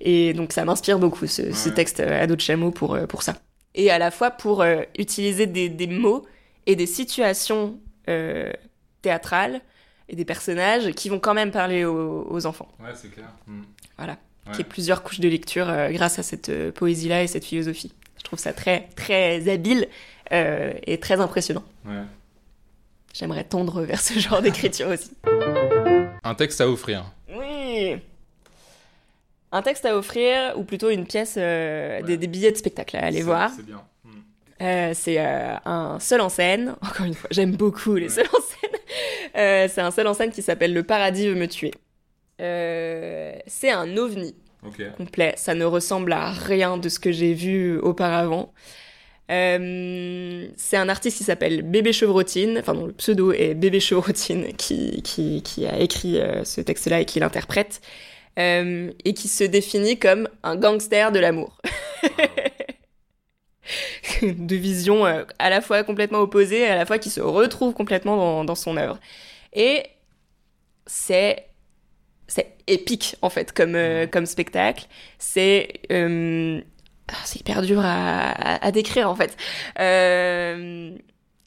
B: Et donc ça m'inspire beaucoup ce, texte Ado de Chameau pour pour ça. Et à la fois pour utiliser des, des mots et des situations euh, théâtrales et des personnages qui vont quand même parler aux, aux enfants.
C: Ouais, c'est clair. Mm.
B: Voilà.
C: Ouais.
B: Qu'il y ait plusieurs couches de lecture euh, grâce à cette euh, poésie-là et cette philosophie. Je trouve ça très très habile euh, et très impressionnant.
C: Ouais.
B: J'aimerais tendre vers ce genre d'écriture aussi.
C: Un texte à offrir.
B: Oui. Un texte à offrir, ou plutôt une pièce, des, billets de spectacle à aller voir.
C: C'est bien. Mm.
B: Euh, c'est un seul en scène. Encore une fois, j'aime beaucoup les seuls en scène. Euh, c'est un seul en scène qui s'appelle Le paradis veut me tuer. Euh, c'est un ovni complet. Ça ne ressemble à rien de ce que j'ai vu auparavant. Euh, c'est un artiste qui s'appelle Bébé Chevrotine, enfin non, le pseudo est Bébé Chevrotine qui, qui, qui a écrit ce texte-là et qui l'interprète, et qui se définit comme un gangster de l'amour. de visions euh, à la fois complètement opposées, à la fois qui se retrouvent complètement dans, dans son œuvre. Et c'est c'est épique en fait comme euh, comme spectacle. C'est euh, ah, c'est hyper dur à, à, à décrire en fait. Euh,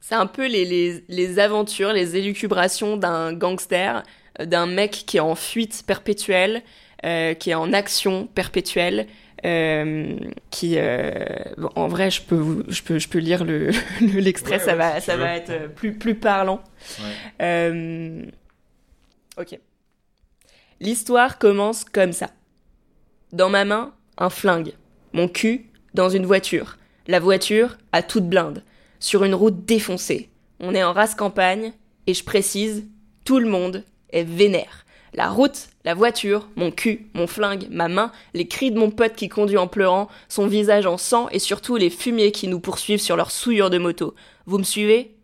B: c'est un peu les, les, les aventures, les élucubrations d'un gangster, d'un mec qui est en fuite perpétuelle, qui est en action perpétuelle, euh, qui euh, bon, en vrai je peux vous- je peux je peux lire le le- l'extrait
C: Ouais,
B: ça
C: ouais,
B: va
C: si
B: ça va être euh, plus plus parlant.
C: Ouais.
B: Euh, ok. L'histoire commence comme ça. Dans ma main un flingue. Mon cul dans une voiture. La voiture à toute blinde. Sur une route défoncée. On est en race campagne et je précise tout le monde est vénère La route, la voiture, mon cul, mon flingue, ma main, les cris de mon pote qui conduit en pleurant, son visage en sang et surtout les fumiers qui nous poursuivent sur leur souillure de moto. Vous me suivez?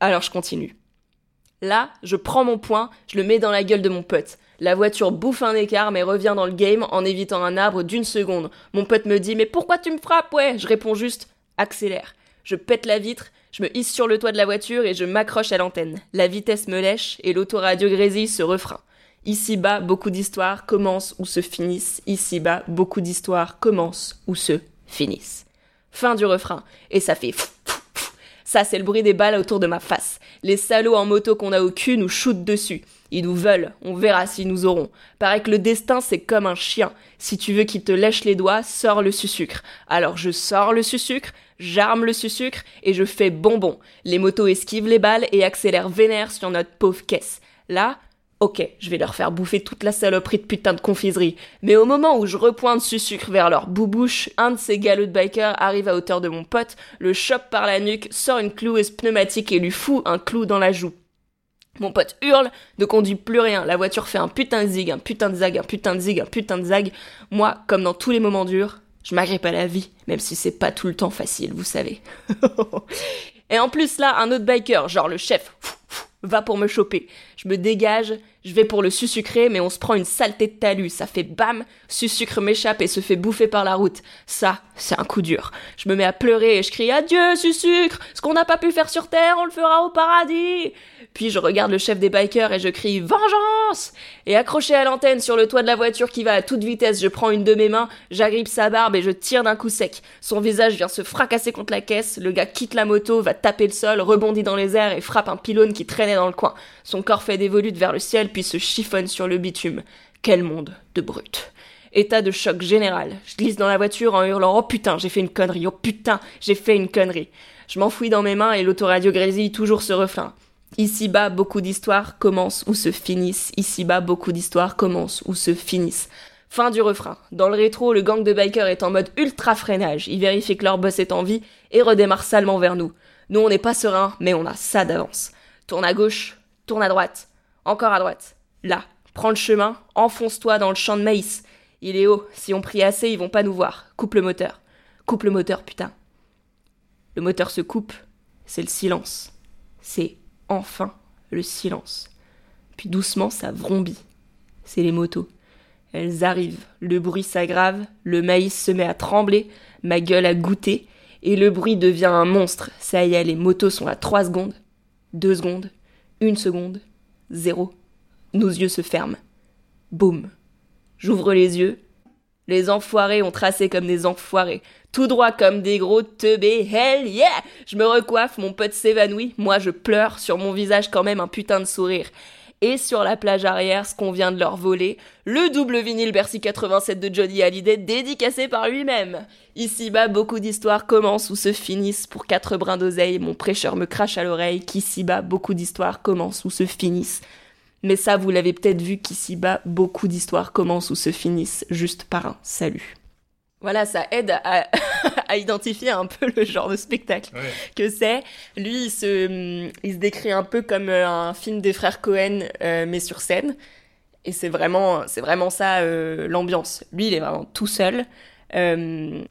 B: Alors je continue. Là, je prends mon poing, je le mets dans la gueule de mon pote. La voiture bouffe un écart mais revient dans le game en évitant un arbre d'une seconde. Mon pote me dit Mais pourquoi tu me frappes, ouais Je réponds juste Accélère. Je pète la vitre, je me hisse sur le toit de la voiture et je m'accroche à l'antenne. La vitesse me lèche et l'autoradio grésille ce refrain. Ici-bas, beaucoup d'histoires commencent ou se finissent. Ici-bas, beaucoup d'histoires commencent ou se finissent. Fin du refrain. Et ça fait ça, c'est le bruit des balles autour de ma face. Les salauds en moto qu'on a au cul nous shootent dessus. Ils nous veulent, on verra s'ils nous auront. Paraît que le destin, c'est comme un chien. Si tu veux qu'il te lèche les doigts, sors le sucre. Alors je sors le sucre, j'arme le sucre et je fais bonbon. Les motos esquivent les balles et accélèrent vénère sur notre pauvre caisse. Là, Ok, je vais leur faire bouffer toute la saloperie de putain de confiserie. Mais au moment où je repointe ce sucre vers leur boubouche, un de ces galops de bikers arrive à hauteur de mon pote, le chope par la nuque, sort une cloueuse pneumatique et lui fout un clou dans la joue. Mon pote hurle, ne conduit plus rien, la voiture fait un putain de zig, un putain de zag, un putain de zig, un putain de zag. Moi, comme dans tous les moments durs, je m'agrippe à la vie, même si c'est pas tout le temps facile, vous savez. et en plus là, un autre biker, genre le chef, va pour me choper. Je me dégage, je vais pour le sucré, mais on se prend une saleté de talus. Ça fait bam, sucre m'échappe et se fait bouffer par la route. Ça, c'est un coup dur. Je me mets à pleurer et je crie adieu, sucre! Ce qu'on n'a pas pu faire sur Terre, on le fera au paradis! Puis je regarde le chef des bikers et je crie vengeance! Et accroché à l'antenne sur le toit de la voiture qui va à toute vitesse, je prends une de mes mains, j'agrippe sa barbe et je tire d'un coup sec. Son visage vient se fracasser contre la caisse, le gars quitte la moto, va taper le sol, rebondit dans les airs et frappe un pylône qui traînait dans le coin. Son corps fait des volutes vers le ciel puis se chiffonne sur le bitume. Quel monde de brute. État de choc général. Je glisse dans la voiture en hurlant Oh putain, j'ai fait une connerie, oh putain, j'ai fait une connerie. Je m'enfouis dans mes mains et l'autoradio grésille toujours ce refrain. Ici-bas, beaucoup d'histoires commencent ou se finissent. Ici-bas, beaucoup d'histoires commencent ou se finissent. Fin du refrain. Dans le rétro, le gang de bikers est en mode ultra freinage. Ils vérifient que leur boss est en vie et redémarrent salement vers nous. Nous, on n'est pas serein, mais on a ça d'avance. Tourne à gauche, tourne à droite, encore à droite. Là, prends le chemin, enfonce-toi dans le champ de maïs. Il est haut, si on prie assez, ils vont pas nous voir. Coupe le moteur. Coupe le moteur, putain. Le moteur se coupe, c'est le silence. C'est enfin le silence. Puis doucement, ça vrombit. C'est les motos. Elles arrivent, le bruit s'aggrave, le maïs se met à trembler, ma gueule a goûté, et le bruit devient un monstre. Ça y est, les motos sont à 3 secondes, 2 secondes, 1 seconde, 0. Nos yeux se ferment. Boum. J'ouvre les yeux. Les enfoirés ont tracé comme des enfoirés, tout droit comme des gros teubés. Hell yeah! Je me recoiffe, mon pote s'évanouit, moi je pleure, sur mon visage quand même un putain de sourire. Et sur la plage arrière, ce qu'on vient de leur voler, le double vinyle Bercy 87 de Johnny Hallyday dédicacé par lui-même. Ici-bas, beaucoup d'histoires commencent ou se finissent pour quatre brins d'oseille. Mon prêcheur me crache à l'oreille qu'ici-bas, beaucoup d'histoires commencent ou se finissent. Mais ça, vous l'avez peut-être vu qu'ici-bas, beaucoup d'histoires commencent ou se finissent juste par un salut. Voilà, ça aide à, à identifier un peu le genre de spectacle que c'est. Lui, il se, il se décrit un peu comme euh, un film des frères Cohen, euh, mais sur scène. Et c'est vraiment, c'est vraiment ça euh, l'ambiance. Lui, il est vraiment tout seul. il,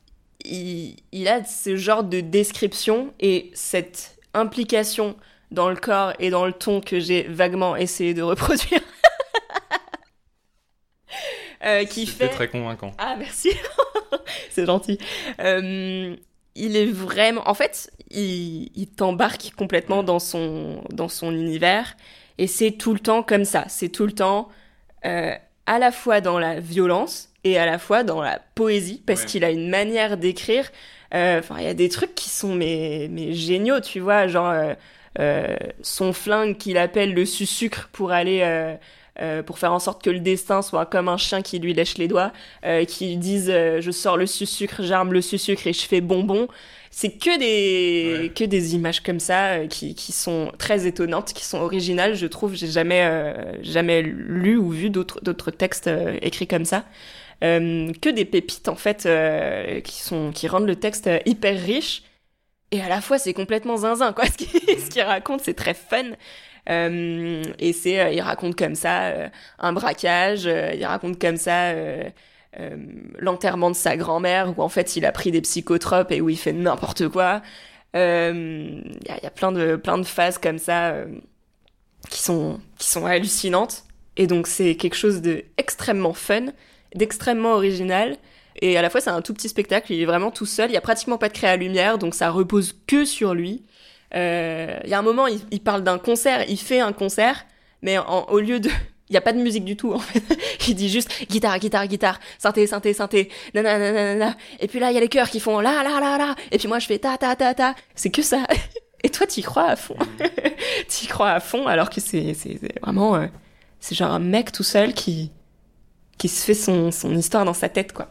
B: il a ce genre de description et cette implication dans le corps et dans le ton que j'ai vaguement essayé de reproduire. euh, qui fait
C: très convaincant.
B: Ah merci, c'est gentil. Euh, il est vraiment, en fait, il, il t'embarque complètement dans son dans son univers et c'est tout le temps comme ça. C'est tout le temps euh, à la fois dans la violence et à la fois dans la poésie parce
C: Ouais.
B: qu'il a une manière d'écrire. euh, Enfin, il y a des trucs qui sont mais mais géniaux, tu vois, genre. Euh, son flingue qu'il appelle le sucre pour aller euh, euh, pour faire en sorte que le destin soit comme un chien qui lui lèche les doigts, euh, qui disent euh, je sors le sucre, j'arme le sucre et je fais bonbon. C'est que des
C: Ouais.
B: que des images comme ça qui, qui sont très étonnantes, qui sont originales. Je trouve j'ai jamais jamais lu ou vu d'autres d'autres textes écrits comme ça. Que des pépites en fait qui sont qui rendent le texte hyper riche et à la fois c'est complètement zinzin quoi ce qu'il raconte c'est très fun Euh, et c'est, euh, il raconte comme ça euh, un braquage, il raconte comme ça l'enterrement de sa grand-mère où en fait il a pris des psychotropes et où il fait n'importe quoi. Il y, a, y a plein de plein de phases comme ça qui sont qui sont hallucinantes. Et donc c'est quelque chose de extrêmement fun, d'extrêmement original. Et à la fois c'est un tout petit spectacle, il est vraiment tout seul, il y a pratiquement pas de créa lumière, donc ça repose que sur lui. Euh, Il y a un moment, il, parle d'un concert, il fait un concert, mais au lieu de... Il y a pas de musique du tout, en fait. Il dit juste guitare, guitare, guitare, synthé, synthé, synthé, nanana, nanana. Et puis là, il y a les chœurs qui font là, là, là, là. Et puis moi, je fais ta, ta, ta, ta. C'est que ça. Et toi, t'y crois à fond. t'y crois à fond, alors que c'est c'est- c'est vraiment... euh, c'est genre un mec tout seul qui, qui se fait son, son histoire dans sa tête, quoi.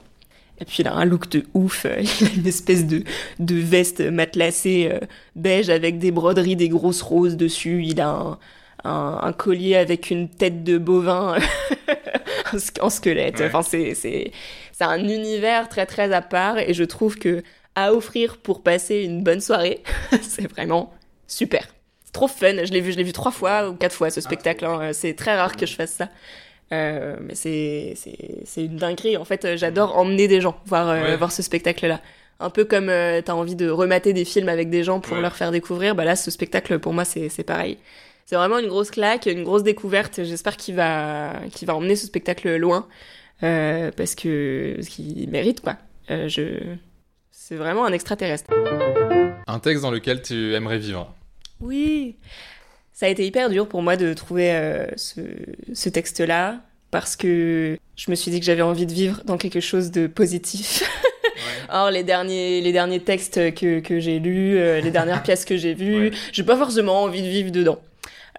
B: Et puis il a un look de ouf, euh, il a une espèce de, de veste matelassée euh, beige avec des broderies, des grosses roses dessus. Il a un, un, un collier avec une tête de bovin en squelette.
C: Ouais.
B: Enfin, c'est, c'est, c'est un univers très très à part et je trouve que à offrir pour passer une bonne soirée, c'est vraiment super. C'est trop fun. Je l'ai vu, je l'ai vu trois fois ou quatre fois ce spectacle. hein. C'est très rare que je fasse ça. Euh, mais c'est c'est c'est une dinguerie. En fait, euh, j'adore emmener des gens voir euh,
C: Ouais.
B: voir ce spectacle-là. Un peu comme euh, t'as envie de remater des films avec des gens pour
C: Ouais.
B: leur faire découvrir. Bah là, ce spectacle pour moi c'est c'est pareil. C'est vraiment une grosse claque, une grosse découverte. J'espère qu'il va qu'il va emmener ce spectacle loin euh, parce que parce qu'il mérite quoi. Euh, je c'est vraiment un extraterrestre.
C: Un texte dans lequel tu aimerais vivre.
B: Oui. Ça a été hyper dur pour moi de trouver euh, ce, ce texte-là parce que je me suis dit que j'avais envie de vivre dans quelque chose de positif. Or, les derniers, les derniers textes que, que j'ai lus, euh, les dernières pièces que j'ai vues,
C: Ouais.
B: j'ai pas forcément envie de vivre dedans.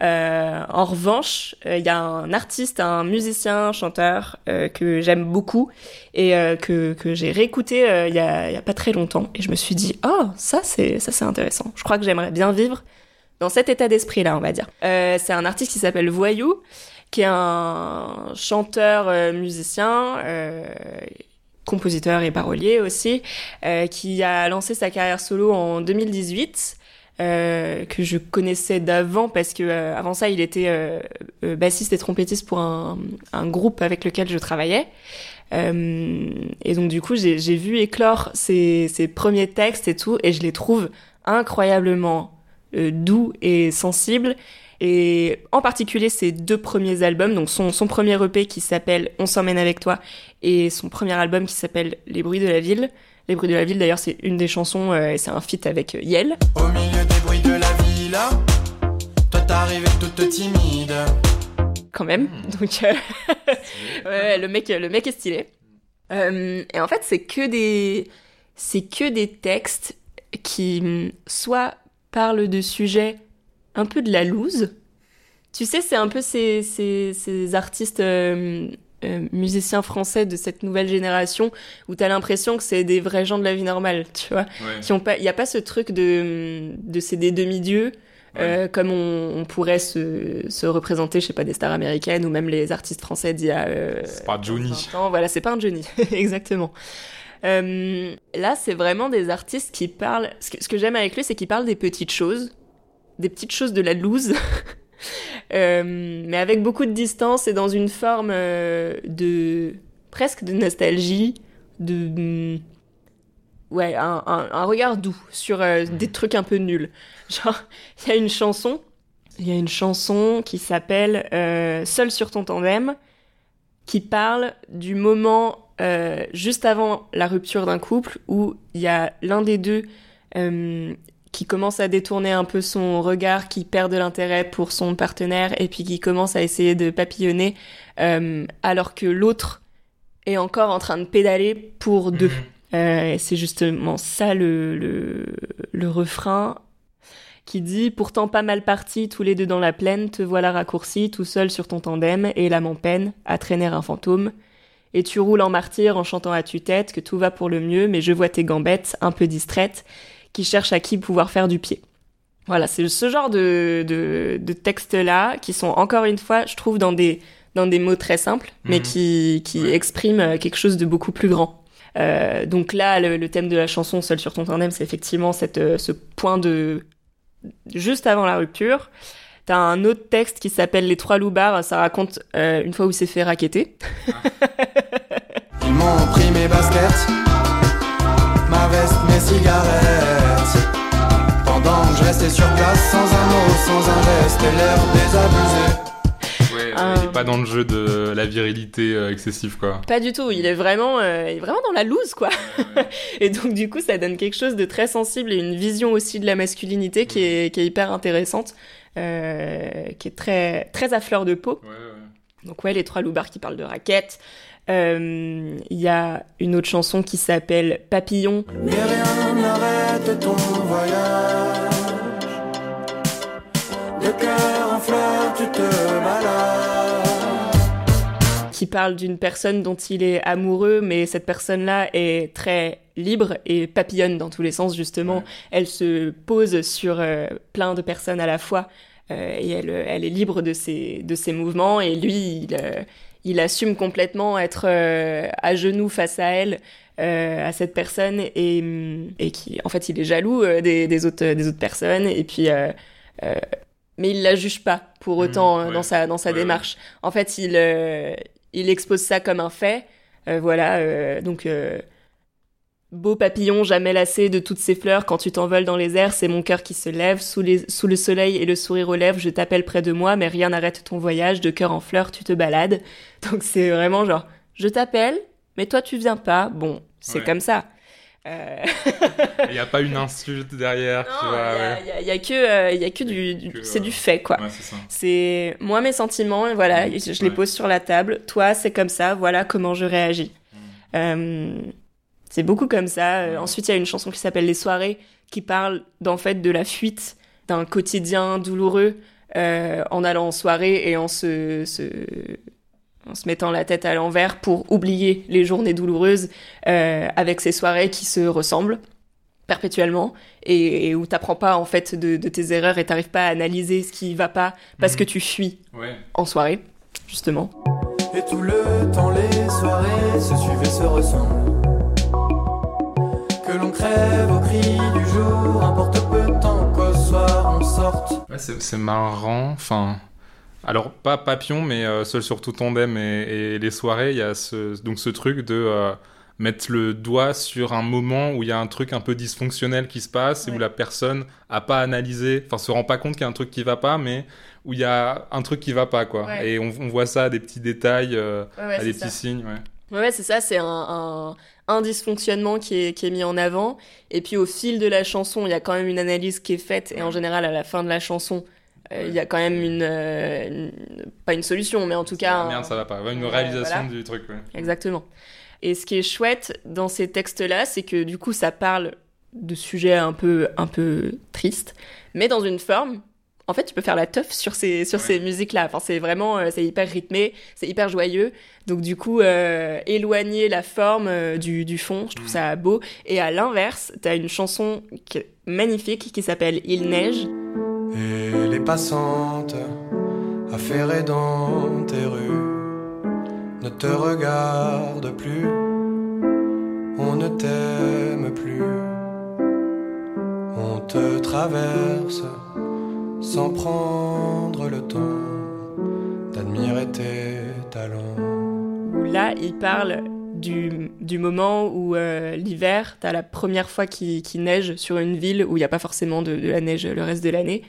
B: Euh, en revanche, euh, il y a un artiste, un musicien, un chanteur euh, que j'aime beaucoup et que, que j'ai réécouté il y, a, y a pas très longtemps et je me suis dit oh ça c'est ça c'est intéressant. Je crois que j'aimerais bien vivre dans cet état d'esprit là on va dire. Euh, c'est un artiste qui s'appelle Voyou qui est un chanteur euh, musicien. Euh, compositeur et parolier aussi, euh, qui a lancé sa carrière solo en 2018, euh, que je connaissais d'avant parce que avant ça, il était bassiste et trompettiste pour un, un groupe avec lequel je travaillais. Et donc du coup, j'ai vu éclore ses, ses premiers textes et tout, et je les trouve incroyablement doux et sensibles. Et en particulier ses deux premiers albums, donc son, son premier EP qui s'appelle On s'emmène avec toi et son premier album qui s'appelle Les bruits de la ville. Les bruits de la ville d'ailleurs c'est une des chansons euh, et c'est un feat avec euh, Yel.
E: Au milieu des bruits de la villa, toi t'arrivais toute timide.
B: quand même. Donc, euh, ouais, le mec, le mec est stylé. Euh, et en fait, c'est que des, c'est que des textes qui soit parlent de sujets un peu de la loose. Tu sais, c'est un peu ces, ces, ces artistes euh, euh, musiciens français de cette nouvelle génération où t'as l'impression que c'est des vrais gens de la vie normale, tu vois. Qui ont pas, il y a pas ce truc de, de c'est des demi-dieux. Euh, comme on, on pourrait se, se représenter, je sais pas, des stars américaines ou même les artistes français d'il y a. euh,
C: C'est pas Johnny.
B: 20 ans. Voilà, c'est pas un Johnny, exactement. Euh, là, c'est vraiment des artistes qui parlent. Ce que, ce que j'aime avec lui, c'est qu'il parle des petites choses, des petites choses de la loose, Euh, mais avec beaucoup de distance et dans une forme euh, de presque de nostalgie, de mm, ouais, un, un, un regard doux sur euh, des trucs un peu nuls. Genre, il y a une chanson, il y a une chanson qui s'appelle euh, Seul sur ton tandem, qui parle du moment euh, juste avant la rupture d'un couple où il y a l'un des deux euh, qui commence à détourner un peu son regard, qui perd de l'intérêt pour son partenaire et puis qui commence à essayer de papillonner euh, alors que l'autre est encore en train de pédaler pour deux. Et c'est justement ça le, le, le refrain qui dit Pourtant pas mal parti, tous les deux dans la plaine, te voilà raccourci, tout seul sur ton tandem, et l'âme en peine, à traîner un fantôme. Et tu roules en martyr en chantant à tue-tête que tout va pour le mieux, mais je vois tes gambettes, un peu distraites, qui cherchent à qui pouvoir faire du pied. Voilà, c'est ce genre de, de, de textes-là qui sont encore une fois, je trouve, dans des, dans des mots très simples, mais
C: Mhm.
B: qui, qui
C: Ouais.
B: expriment quelque chose de beaucoup plus grand. Euh, donc là, le, le thème de la chanson Seul sur ton tandem, c'est effectivement cette, euh, ce point de juste avant la rupture. T'as un autre texte qui s'appelle Les Trois Loupards. Ça raconte euh, une fois où il s'est fait raqueter.
E: Ils m'ont pris mes baskets, ma veste, mes cigarettes. Pendant que je restais sur place, sans un mot, sans un geste, et l'air désabusé.
C: Ouais,
B: Euh.
C: il est pas dans le jeu de la virilité euh, excessive, quoi.
B: Pas du tout. Il est vraiment, euh, il est vraiment dans la loose, quoi. Et donc, du coup, ça donne quelque chose de très sensible et une vision aussi de la masculinité qui est, qui est hyper intéressante, euh, qui est très, très à fleur de peau.
C: Ouais, ouais.
B: Donc, ouais, les trois loupards qui parlent de raquettes. Euh, Il y a une autre chanson qui s'appelle Papillon,
E: Mais rien n'arrête ton voyage. De cœur en fleurs, tu te balades.
B: Qui parle d'une personne dont il est amoureux, mais cette personne-là est très libre et papillonne dans tous les sens, justement.
C: Ouais.
B: Elle se pose sur euh, plein de personnes à la fois euh, et elle, elle est libre de ses, de ses mouvements. Et lui, il, euh, il assume complètement être à genoux face à elle. euh, à cette personne et, hum, et qui en fait il est jaloux euh, des, des autres des autres personnes et puis mais il la juge pas pour
C: Mhm,
B: autant
C: ouais.
B: dans sa dans sa
C: Ouais, ouais.
B: démarche en fait, il, il expose ça comme un fait. Euh, voilà, euh, donc euh, beau papillon jamais lassé de toutes ces fleurs. Quand tu t'envoles dans les airs, c'est mon cœur qui se lève sous, les, sous le soleil et le sourire aux lèvres. Je t'appelle près de moi, mais rien n'arrête ton voyage. De cœur en fleurs, tu te balades. Donc c'est vraiment genre, je t'appelle, mais toi tu viens pas. Bon, c'est
C: Ouais.
B: comme ça. Euh,
C: Il n'y a pas une insulte derrière, tu vois.
B: il y a-
C: ouais.
B: y, a- y a que, euh, y a que du, c'est
C: euh,
B: du fait quoi.
C: Ouais, c'est
B: moi mes sentiments, voilà,
C: Mm,
B: je, je les pose sur la table. Toi, c'est comme ça, voilà comment je réagis. Euh, c'est beaucoup comme ça. Euh. Ensuite, il y a une chanson qui s'appelle Les soirées, qui parle d'en fait de la fuite d'un quotidien douloureux en allant en soirée et en se, se- en se mettant la tête à l'envers pour oublier les journées douloureuses euh, avec ces soirées qui se ressemblent perpétuellement et, et où t'apprends pas en fait de, de tes erreurs et t'arrives pas à analyser ce qui va pas parce
C: Mhm.
B: que tu fuis
C: Ouais.
B: en soirée justement.
E: Et tout le temps, les soirées se suivent et se ressemblent. Que l'on crève au cri du jour, importe peu de temps qu'au soir on sorte.
C: Ouais, c'est c'est marrant. Enfin, alors pas Papillon, mais euh, Seul sur tout tandem et, et les soirées, il y a ce, donc ce truc de euh, mettre le doigt sur un moment où il y a un truc un peu dysfonctionnel qui se passe et où la personne a pas analysé, enfin se rend pas compte qu'il y a un truc qui va pas, mais où il y a un truc qui va pas quoi.
B: Ouais.
C: Et on, on voit ça à des petits détails, euh, à des petits signes. Ouais.
B: Ouais, ouais, c'est ça, c'est un, un, un dysfonctionnement qui est, qui est mis en avant. Et puis au fil de la chanson, il y a quand même une analyse qui est faite. Et en général, à la fin de la chanson, euh, il y a quand même une, euh, une- Pas une solution, mais en tout cas. Un-
C: merde, ça va pas. Ouais, une
B: Ouais,
C: réalisation
B: voilà.
C: du truc. Ouais.
B: Exactement. Et ce qui est chouette dans ces textes-là, c'est que du coup, ça parle de sujets un peu, un peu tristes, mais dans une forme. En fait, tu peux faire la teuf sur ces, sur
C: Ouais.
B: ces musiques-là. Enfin, c'est vraiment, euh, c'est hyper rythmé, c'est hyper joyeux. Donc, du coup, euh, éloigner la forme euh, du, du fond, je trouve
C: Mm.
B: ça beau. Et à l'inverse, t'as une chanson qui est magnifique qui s'appelle Il neige.
E: Et les passantes affairées dans tes rues ne te regardent plus, on ne t'aime plus, on te traverse sans prendre le temps d'admirer tes talents.
B: où là, il parle du, du moment où euh, l'hiver, t'as la première fois qu'il qu'il neige sur une ville où il n'y a pas forcément de, de la neige le reste de l'année.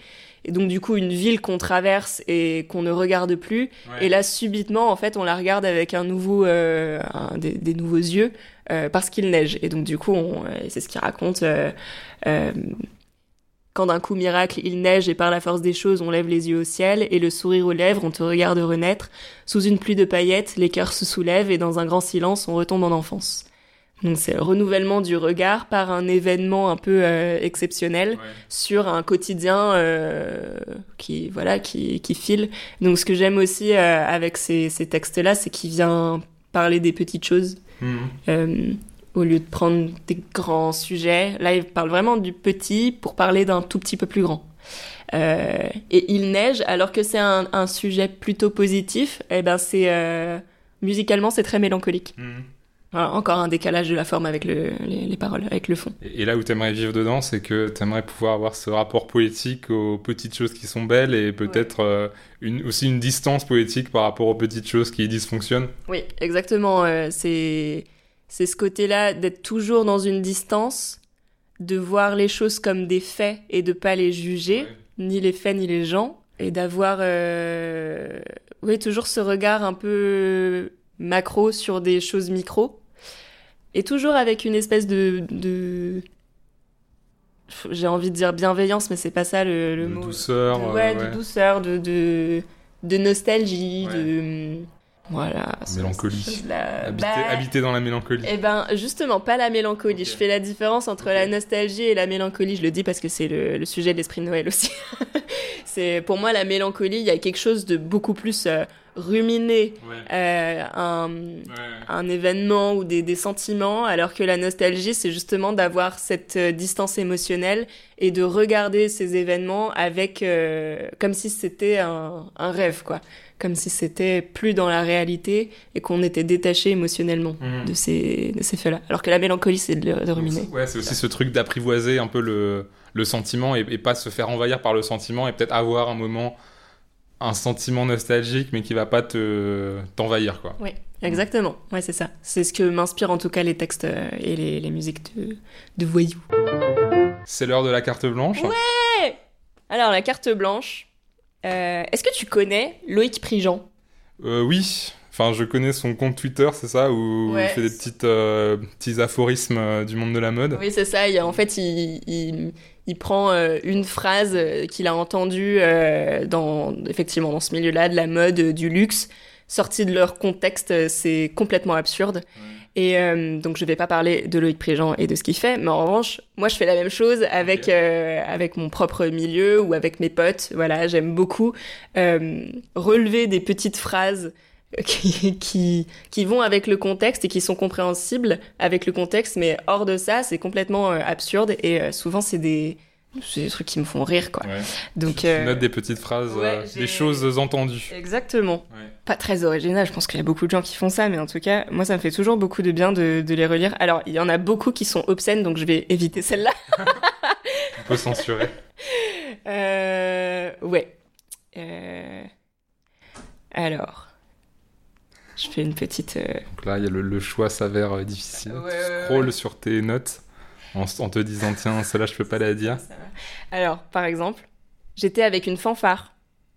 B: Et donc, du coup, une ville qu'on traverse et qu'on ne regarde plus.
C: Ouais.
B: Et là, subitement, en fait, on la regarde avec un nouveau, euh, un- des, des nouveaux yeux euh, parce qu'il neige. Et donc, du coup, on- c'est ce qu'il raconte. Quand d'un coup miracle il neige et par la force des choses on lève les yeux au ciel et le sourire aux lèvres on te regarde renaître sous une pluie de paillettes les cœurs se soulèvent et dans un grand silence on retombe en enfance. Donc c'est le renouvellement du regard par un événement un peu euh, exceptionnel
C: Ouais.
B: sur un quotidien euh, qui voilà qui, qui file. Donc ce que j'aime aussi euh, avec ces, ces textes-là, c'est qu'il vient parler des petites choses
C: Mhm.
B: Au lieu de prendre des grands sujets. Là, il parle vraiment du petit pour parler d'un tout petit peu plus grand. Euh, et il neige, alors que c'est un, un sujet plutôt positif, eh ben c'est euh, musicalement c'est très mélancolique.
C: Mhm.
B: Voilà, encore un décalage de la forme avec le, les, les paroles, avec le fond.
C: Et, et là où t'aimerais vivre dedans, c'est que t'aimerais pouvoir avoir ce rapport poétique aux petites choses qui sont belles et peut-être euh, une, aussi une distance poétique par rapport aux petites choses qui dysfonctionnent.
B: Oui, exactement. c'est c'est ce côté-là d'être toujours dans une distance, de voir les choses comme des faits et de pas les juger, ni les faits ni les gens, et d'avoir euh, oui toujours ce regard un peu macro sur des choses micro, et toujours avec une espèce de, de... j'ai envie de dire bienveillance, mais c'est pas ça le, le
C: de
B: mot.
C: douceur.
B: De-
C: euh,
B: ouais,
C: ouais.
B: de douceur, de, de, de nostalgie, de. Voilà.
C: Mélancolie.
B: choses-là.
C: Habiter,
B: Bah,
C: habiter dans la mélancolie.
B: Eh ben, justement, pas la mélancolie. Je fais la différence entre la nostalgie et la mélancolie. Je le dis parce que c'est le, le sujet de l'esprit de Noël aussi. c'est pour moi la mélancolie. Il y a quelque chose de beaucoup plus euh, ruminé,
C: Ouais.
B: euh, un,
C: Ouais.
B: un événement ou des, des sentiments, alors que la nostalgie, c'est justement d'avoir cette euh, distance émotionnelle et de regarder ces événements avec euh, comme si c'était un, un rêve, quoi, comme si c'était plus dans la réalité et qu'on était détaché émotionnellement
C: Mhm.
B: de ces de ces faits-là. Alors que la mélancolie, c'est de ruminer.
C: Ouais, c'est aussi ce truc d'apprivoiser un peu le, le sentiment et, et pas se faire envahir par le sentiment et peut-être avoir un moment, un sentiment nostalgique, mais qui va pas te t'envahir, quoi.
B: Oui, exactement. Ouais, c'est ça. C'est ce que m'inspirent en tout cas les textes euh, et les, les musiques de, de voyous.
C: C'est l'heure de la carte blanche.
B: Alors la carte blanche. euh, Est-ce que tu connais Loïc Prigent?
C: Euh, oui. Enfin, je connais son compte Twitter, c'est ça, où
B: Ouais.
C: il fait des petites, euh, petits aphorismes du monde de la mode.
B: Oui, c'est ça. Il en fait, il, il, il prend euh, une phrase euh, qu'il a entendue euh, dans, effectivement, dans ce milieu-là, de la mode, du luxe, sortie de leur contexte, c'est complètement absurde. Et euh, donc, je vais pas parler de Loïc Préjean et de ce qu'il fait, mais en revanche, moi, je fais la même chose avec avec mon propre milieu ou avec mes potes. Voilà, j'aime beaucoup relever des petites phrases qui, qui, qui vont avec le contexte et qui sont compréhensibles avec le contexte, mais hors de ça, c'est complètement euh, absurde et euh, souvent c'est des, c'est des trucs qui me font rire, quoi.
C: Ouais.
B: Donc,
C: Tu
B: euh,
C: notes des petites phrases,
B: ouais,
C: euh, des choses entendues.
B: exactement.
C: Ouais.
B: Pas très original, je pense qu'il y a beaucoup de gens qui font ça, mais en tout cas, moi ça me fait toujours beaucoup de bien de, de les relire. Alors, il y en a beaucoup qui sont obscènes, donc je vais éviter celle-là.
C: On peut censurer.
B: Euh, ouais. Euh, Alors, je fais une petite. euh,
C: Donc là, il y a le, le choix s'avère euh, difficile.
B: Ouais,
C: tu scrolles
B: ouais.
C: sur tes notes en, en te disant tiens, celle-là, je peux pas la dire.
B: Alors, par exemple, j'étais avec une fanfare.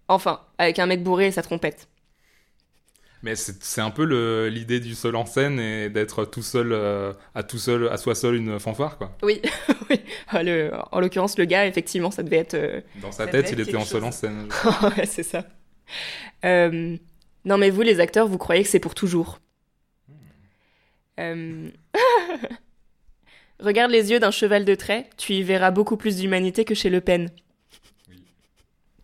B: Enfin, avec un mec bourré et sa trompette.
C: Mais c'est un peu le- l'idée du seul en scène et d'être tout seul, euh, à tout seul, à soi seul une fanfare, quoi.
B: Oui, oui. Ah, le- en l'occurrence, le gars, effectivement, ça devait être. euh,
C: Dans sa tête, il était en seul
B: chose.
C: en scène.
B: ouais, c'est ça. Euh, non, mais vous, les acteurs, vous croyez que c'est pour toujours. Euh, Regarde les yeux d'un cheval de trait, tu y verras beaucoup plus d'humanité que chez Le Pen.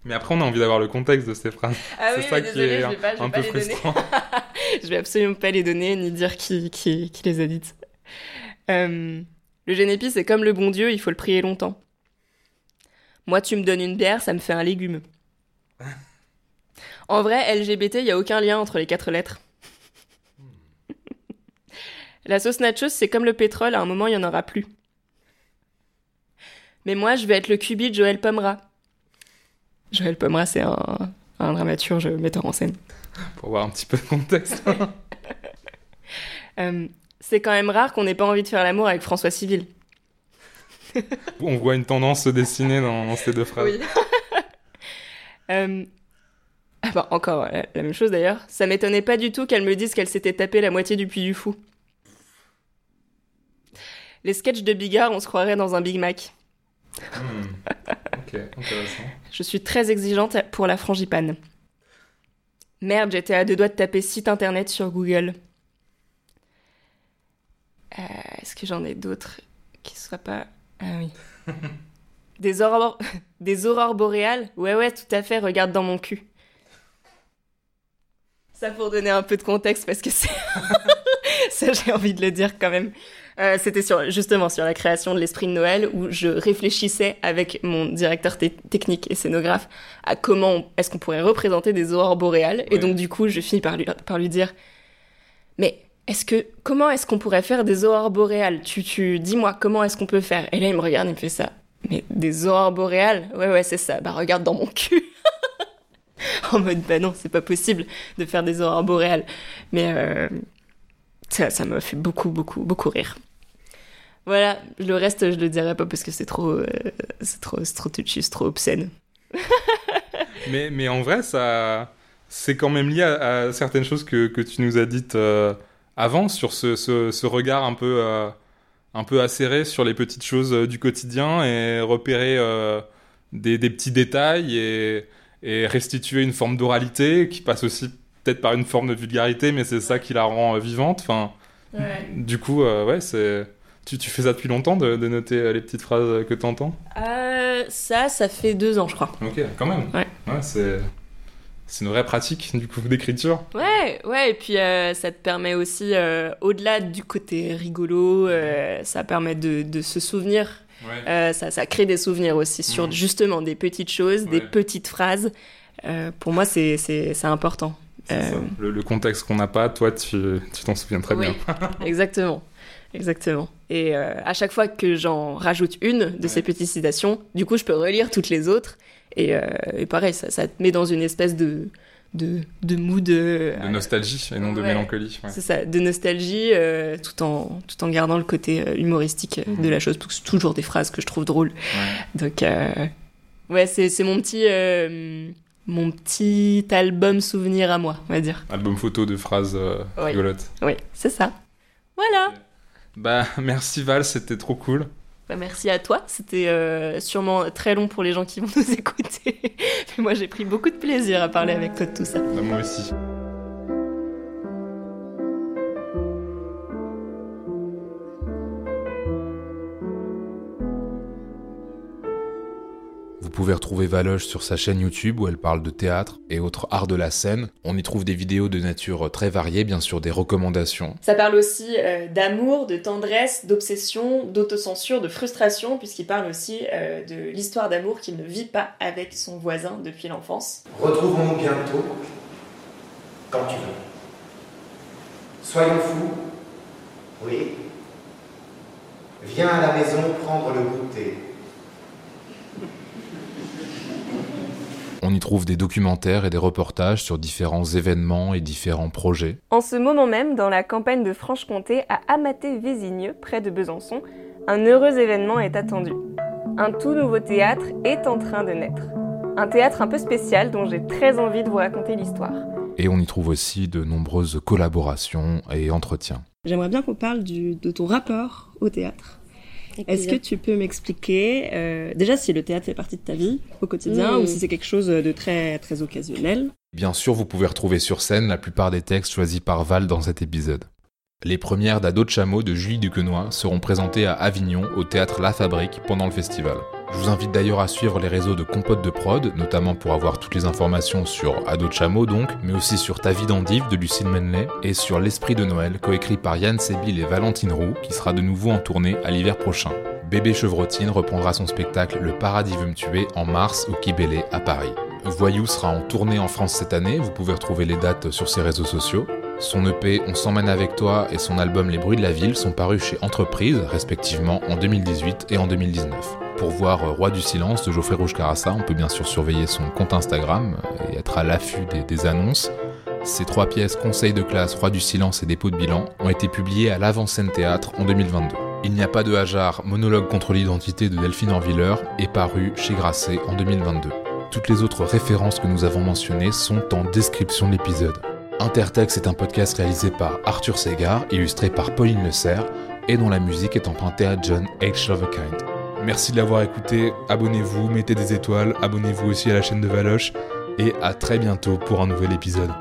C: Mais après, on a envie d'avoir le contexte de ces phrases.
B: Ah
C: c'est ça qui est un, peu frustrant.
B: je vais absolument pas les donner ni dire qui, qui, qui les a dites. Euh, le génépi, c'est comme le bon Dieu, il faut le prier longtemps. Moi, tu me donnes une bière, ça me fait un légume. En vrai, LGBT, il y a aucun lien entre les quatre lettres. La sauce nachos, c'est comme le pétrole, à un moment, il y en aura plus. Mais moi, je vais être le cubi de Joël Pomera. Joël Pomera, c'est un, un dramaturge metteur en scène.
C: Pour voir un petit peu de contexte.
B: Euh, c'est quand même rare qu'on n'ait pas envie de faire l'amour avec François Civil.
C: on voit une tendance se dessiner dans, dans ces deux phrases.
B: Euh, ah bah, encore la, la même chose d'ailleurs. Ça m'étonnait pas du tout qu'elle me dise qu'elle s'était tapé la moitié du Puy du Fou. Les sketchs de Bigard, on se croirait dans un Big Mac.
C: Hmm. Ok, intéressant.
B: Je suis très exigeante pour la frangipane. Merde, j'étais à deux doigts de taper site internet sur Google. Euh, Est-ce que j'en ai d'autres qui soient pas? Ah oui. Des aurores, des aurores boréales? Ouais, ouais, tout à fait, regarde dans mon cul. Ça pour donner un peu de contexte parce que c'est. Ça, j'ai envie de le dire quand même. Euh, C'était sur, justement sur la création de l'esprit de Noël où je réfléchissais avec mon directeur te- technique et scénographe à comment est-ce qu'on pourrait représenter des aurores boréales. Et donc, du coup, je finis par lui, par lui dire Mais est-ce que comment est-ce qu'on pourrait faire des aurores boréales? Tu tu dis-moi comment est-ce qu'on peut faire? Et là il me regarde, il me fait ça. Mais des aurores boréales? Ouais ouais, c'est ça. Bah regarde dans mon cul. en mode bah non, c'est pas possible de faire des aurores boréales. Mais euh, ça ça m'a fait beaucoup beaucoup beaucoup rire. Voilà, le reste je le dirai pas parce que c'est trop euh, c'est trop c'est trop c'est trop obscène.
C: Mais, mais en vrai, ça, c'est quand même lié à, certaines choses que, que tu nous as dites euh, avant sur ce, ce, ce regard un peu, un peu acéré sur les petites choses du quotidien et repérer des, des petits détails et, et restituer une forme d'oralité qui passe aussi peut-être par une forme de vulgarité, mais c'est ça qui la rend euh, vivante. Enfin, du coup, euh, ouais, c'est. Tu, tu fais ça depuis longtemps de, de noter euh, les petites phrases que tu entends
B: ça, ça fait deux ans, je crois.
C: Ok, quand même.
B: Ouais.
C: c'est. C'est une vraie pratique du coup d'écriture.
B: Ouais, ouais, et puis euh, ça te permet aussi, euh, au-delà du côté rigolo, euh, ça permet de, de se souvenir.
C: Ouais.
B: Euh, ça, ça crée des souvenirs aussi sur
C: Mhm.
B: justement des petites choses, des petites phrases. Euh, pour moi, c'est c'est- c'est important. Euh,
C: ça. Le, le contexte qu'on n'a pas, toi, tu tu t'en souviens très
B: Oui.
C: bien.
B: Exactement. Exactement. Et à chaque fois que j'en rajoute une de ces petites citations, du coup, je peux relire toutes les autres. Et, et pareil, ça, ça te met dans une espèce de, de, de mood. euh,
C: De nostalgie et non de mélancolie. ouais.
B: C'est ça, de nostalgie, euh, tout, en, tout en gardant le côté euh, humoristique de la chose, parce que c'est toujours des phrases que je trouve drôles.
C: Ouais.
B: Donc, euh, ouais, c'est c'est mon petit, euh, mon petit album souvenir à moi, on va dire.
C: Album photo de phrases euh,
B: Oui.
C: rigolotes.
B: Oui, c'est ça. Voilà.
C: Bah, merci Val, c'était trop cool.
B: Bah, merci à toi. C'était euh, sûrement très long pour les gens qui vont nous écouter. Mais moi, j'ai pris beaucoup de plaisir à parler avec toi de tout ça.
C: Bah, moi aussi.
A: Pouvez retrouver Valoche sur sa chaîne YouTube où elle parle de théâtre et autres arts de la scène. On y trouve des vidéos de nature très variée, bien sûr des recommandations.
B: Ça parle aussi euh, d'amour, de tendresse, d'obsession, d'autocensure, de frustration, puisqu'il parle aussi euh, de l'histoire d'amour qu'il ne vit pas avec son voisin depuis l'enfance.
F: Retrouvons-nous bientôt, quand tu veux. Soyons fous. Oui. Viens à la maison prendre le goûter.
A: On y trouve des documentaires et des reportages sur différents événements et différents projets.
B: En ce moment même, dans la campagne de Franche-Comté, à Amaté-Vésigneux, près de Besançon, un heureux événement est attendu. Un tout nouveau théâtre est en train de naître. Un théâtre un peu spécial dont j'ai très envie de vous raconter l'histoire.
A: Et on y trouve aussi de nombreuses collaborations et entretiens.
G: J'aimerais bien qu'on parle du, de ton rapport au théâtre. Est-ce que tu peux m'expliquer euh, déjà si le théâtre fait partie de ta vie au quotidien
B: Mm.
G: ou si c'est quelque chose de très très occasionnel?
A: Bien sûr, vous pouvez retrouver sur scène la plupart des textes choisis par Val dans cet épisode. Les premières d'Ado de Chameau de Julie Duquesnoy seront présentées à Avignon au théâtre La Fabrique pendant le festival. Je vous invite d'ailleurs à suivre les réseaux de Compote de Prod, notamment pour avoir toutes les informations sur Ado Chameau donc, mais aussi sur Ta vie d'endive de Lucille Menley et sur L'Esprit de Noël, coécrit par Yann Sébil et Valentine Roux, qui sera de nouveau en tournée à l'hiver prochain. Bébé Chevrotine reprendra son spectacle Le Paradis veut me tuer en mars au Kibélé à Paris. Voyou sera en tournée en France cette année, vous pouvez retrouver les dates sur ses réseaux sociaux. Son EP On s'emmène avec toi et son album Les bruits de la ville sont parus chez Entreprise, respectivement en 2018 et en 2019. Pour voir euh, Roi du silence de Geoffrey Rouge Carassa, on peut bien sûr surveiller son compte Instagram et être à l'affût des, annonces. Ces trois pièces, Conseil de classe, Roi du silence et Dépôt de bilan, ont été publiées à l'Avant-Scène Théâtre en 2022. Il n'y a pas de hasard, monologue contre l'identité de Delphine Orviller est paru chez Grasset en 2022. Toutes les autres références que nous avons mentionnées sont en description de l'épisode. Intertext est un podcast réalisé par Arthur Segar, illustré par Pauline Le Serre, et dont la musique est empruntée à John H. Lovekind. Merci de l'avoir écouté, abonnez-vous, mettez des étoiles, abonnez-vous aussi à la chaîne de Valoche, et à très bientôt pour un nouvel épisode.